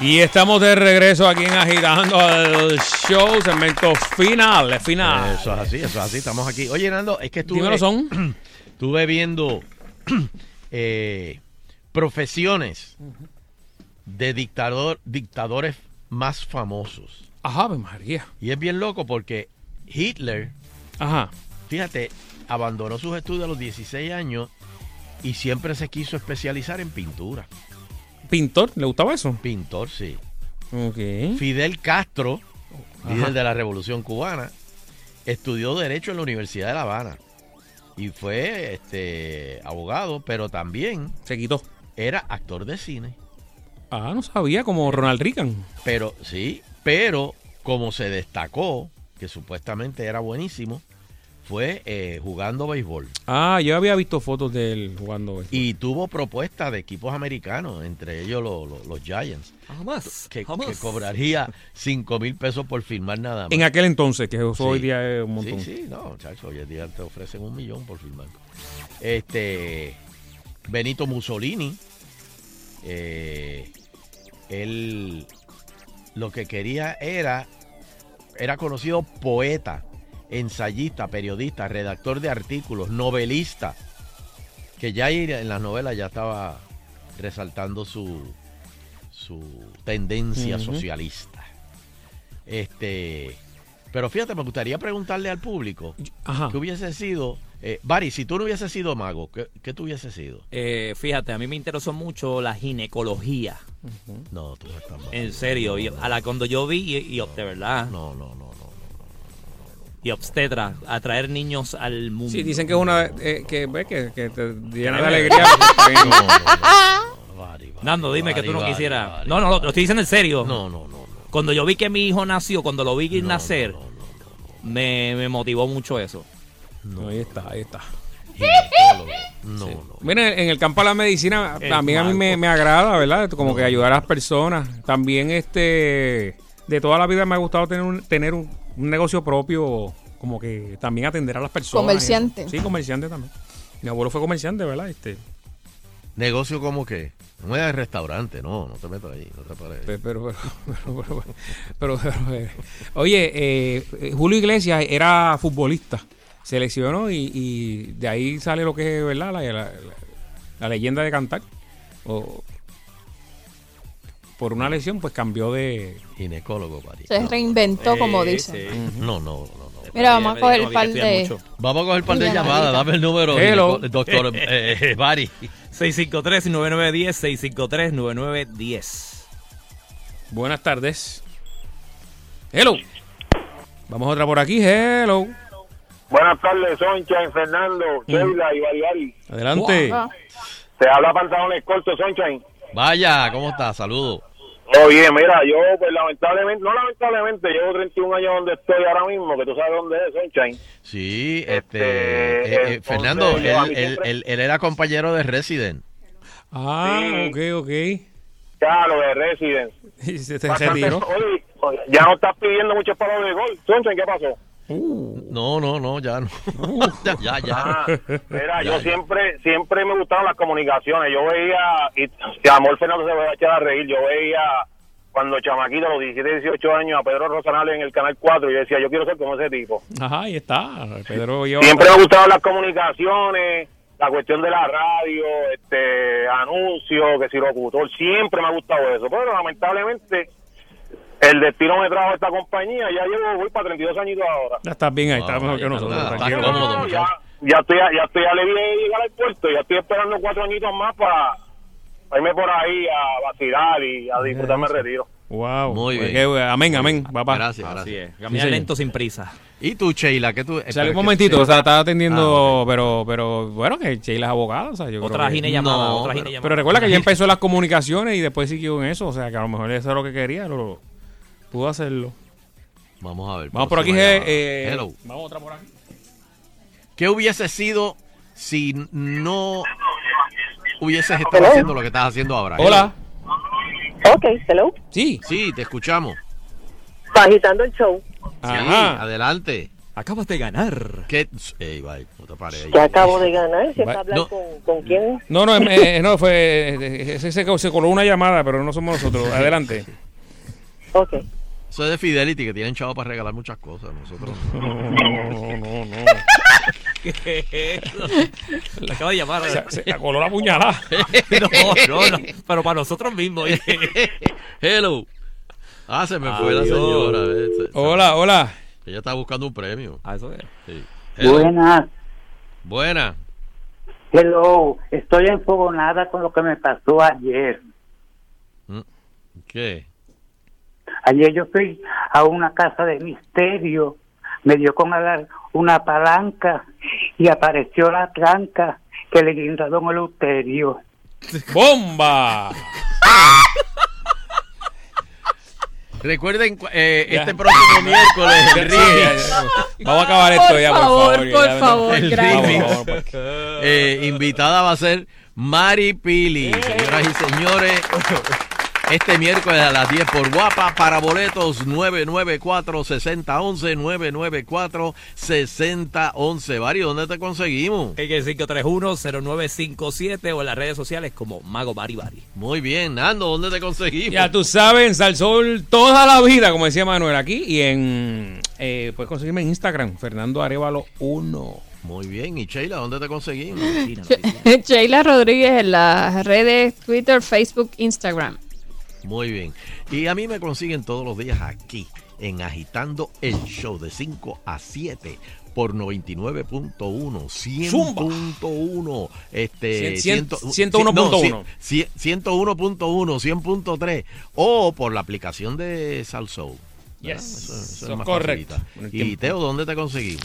Y estamos de regreso aquí en Agitando el Show, segmento final, final. Eso es así, eso es así. Estamos aquí. Oye, Nando, es que estuve, son. estuve viendo eh, profesiones de dictador, dictadores más famosos. Ajá, María. Y es bien loco porque Hitler, Ajá. fíjate, abandonó sus estudios a los 16 años y siempre se quiso especializar en pintura. ¿Pintor? ¿Le gustaba eso? Pintor, sí. Fidel Castro, líder de la Revolución Cubana, estudió Derecho en la Universidad de La Habana. y fue este abogado, pero también Se quitó. era actor de cine. Ah, no sabía, como Ronald Reagan. Pero sí, pero como se destacó, que supuestamente era buenísimo, fue eh, jugando béisbol. Ah, yo había visto fotos de él jugando. béisbol. Y tuvo propuestas de equipos americanos, entre ellos lo- lo- los Giants, Jamás. que, jamás. que cobraría 5 mil pesos por filmar nada más. En aquel entonces, que eso Sí. hoy día es un montón. Sí, sí, no, chacho, hoy en día te ofrecen un millón por filmar. Este, Benito Mussolini, eh, él lo que quería era, era conocido poeta, ensayista, periodista, redactor de artículos, novelista, que ya en las novelas ya estaba resaltando su, su tendencia socialista. Este, pero fíjate, me gustaría preguntarle al público Ajá. qué hubiese sido, eh, Bari, si tú no hubieses sido mago, ¿qué, qué tú hubieses sido? Eh, fíjate, a mí me interesó mucho la ginecología. No, tú no estás mal. En serio, y a la cuando yo vi y, y de verdad. No, no, no, no. Y obstetra, a traer niños al mundo. Sí, dicen que es una. eh, que, ve, que, que te llena de alegría. Nando, dime que tú no quisieras. No, no, lo, lo estoy diciendo en serio. No, no, no. Cuando yo vi que mi hijo nació, cuando lo vi nacer, me, me motivó mucho eso. No, ahí está, ahí está. No, Sí. Mira, en el campo de la medicina El también a mí me, agrada, ¿verdad? Como que ayudar a las personas. También este de toda la vida me ha gustado tener un, tener un, un negocio propio, como que también atender a las personas. Comerciante. Sí, comerciante también. Mi abuelo fue comerciante, ¿verdad? Este, ¿Negocio como qué? No es restaurante, no, no te metas ahí, no te pares. Pero, pero, pero, pero, pero, pero, eh, oye, eh, eh, Julio Iglesias era futbolista, seleccionó y, y de ahí sale lo que es, ¿verdad? La, la- la- la leyenda de cantar. O, por una lesión, pues cambió de... Ginecólogo, Bari. Se reinventó, como dicen. No, no, no, no. Mira, vamos a coger el par de... Vamos a coger un par de llamadas, dame el número, Hello. doctor eh, Bari. 653-9910, 653-9910. Buenas tardes. Hello. Vamos otra por aquí, hello. Buenas tardes, Soncha, Fernando, Sheila y Bariari. Adelante. Te habla pantalones cortos, Sunshine. Vaya, ¿cómo estás? Saludos. Oye, mira, yo pues lamentablemente, no lamentablemente, llevo 31 años donde estoy ahora mismo, que tú sabes dónde es, Sunshine. Sí, este, eh, eh, entonces, Fernando, él, él- él- él era compañero de Resident. Ah, ok, ok. Ya, lo de Residence. Y se, se Bastante- oye, ya no estás pidiendo muchos palos de gol. Sunshine, ¿qué pasó? No, no, no, ya no. ya, ya, ya. Ah, mira, Ya, yo ya. siempre siempre me gustaron las comunicaciones. Yo veía, y, y amor Fernando se va a echar a reír, yo veía cuando chamaquito, a los 17, 18 años, a Pedro Rosanales en el Canal 4, y yo decía, yo quiero ser como ese tipo. Ajá, ahí está. Pedro lleva- Siempre me gustaban las comunicaciones, la cuestión de la radio, este anuncios, que si locutor, siempre me ha gustado eso. Pero lamentablemente el destino me trajo a esta compañía, ya llevo, voy para 32 añitos ahora. Ya estás bien ahí, está mejor que nosotros. nada, tranquilo. está cómodo, No, ya, ya estoy, ya estoy alegre de llegar al puerto, ya estoy esperando cuatro añitos más para, para irme por ahí a vacilar y a disfrutarme el retiro. Wow. Muy Pues bien. que, amén, amén, papá. Gracias, Así gracias. es. Caminar señor. lento sin prisa. ¿Y tú, Sheila? ¿Qué tú? Sale pero un que- momentito, o sea, estaba atendiendo, Ah, pero, pero bueno, que Sheila es abogada, o sea, yo Otra creo que- gine llamada, No, otra pero- gine llamada. Pero recuerda que ya empezó las comunicaciones y después siguió en eso, o sea, que a lo mejor eso es lo que quería, lo, pudo hacerlo. Vamos a ver. Vamos por aquí, eh, eh, Hello. vamos otra por aquí. ¿Qué hubiese sido si no hubieses estado haciendo lo que estás haciendo ahora? Hola. Ok, hello. Sí. Sí, te escuchamos. Agitando el show. Sí, adelante. Acabas de ganar. ¿Qué? Ey, bye, no te pares acabo de ganar. ¿Se está hablando no. con, con quién? No, no, eh, no, fue, eh, se, se, se coló una llamada, pero no somos nosotros. Adelante. Ok. Eso es de Fidelity, que tienen chavo para regalar muchas cosas. Nosotros No, no, no, no. ¿Qué es eso? Le acabo de llamar. Se, se coló la puñalada. no, no, no. Pero para nosotros mismos. Hello. Ah, se me fue la Adiós. señora. eh, se- se- Hola, hola. Ella está buscando un premio. Ah, eso es. Sí. Buenas. Buena. Hello. Estoy enfogonada con lo que me pasó ayer. ¿Qué? Ayer yo fui a una casa de misterio me dio con alar- una palanca y apareció la tranca que le guindó a don Eleuterio. ¡Bomba! Recuerden eh, este próximo miércoles el remix. Vamos a acabar esto ya, por favor. por ya, favor, El. Vamos, vamos, Eh, invitada va a ser Mari Pili. Señoras y señores, este miércoles a las 10 por Guapa para boletos 994-6011, 994-6011. Vari, ¿dónde te conseguimos? que 531-0957 o en las redes sociales como Mago Bari Bari. Muy bien, Nando, ¿dónde te conseguimos? Ya tú sabes, en Salsol toda la vida, como decía Manuel aquí. Y en. Eh, puedes conseguirme en Instagram, Fernando Arevalo 1. Muy bien, y Sheila, ¿dónde te conseguimos? Sheila Rodríguez en las redes Twitter, Facebook, Instagram. Muy bien. Y a mí me consiguen todos los días aquí, en Agitando el Show, de 5 a 7 por 99.1, 100.1, este, Cien- cien- ciento- 101.1. no, cien- 101.1, 100.3 o por la aplicación de Salsoul. Yes. Eso, eso es Eso más correcto. Y. Teo, ¿dónde te conseguimos?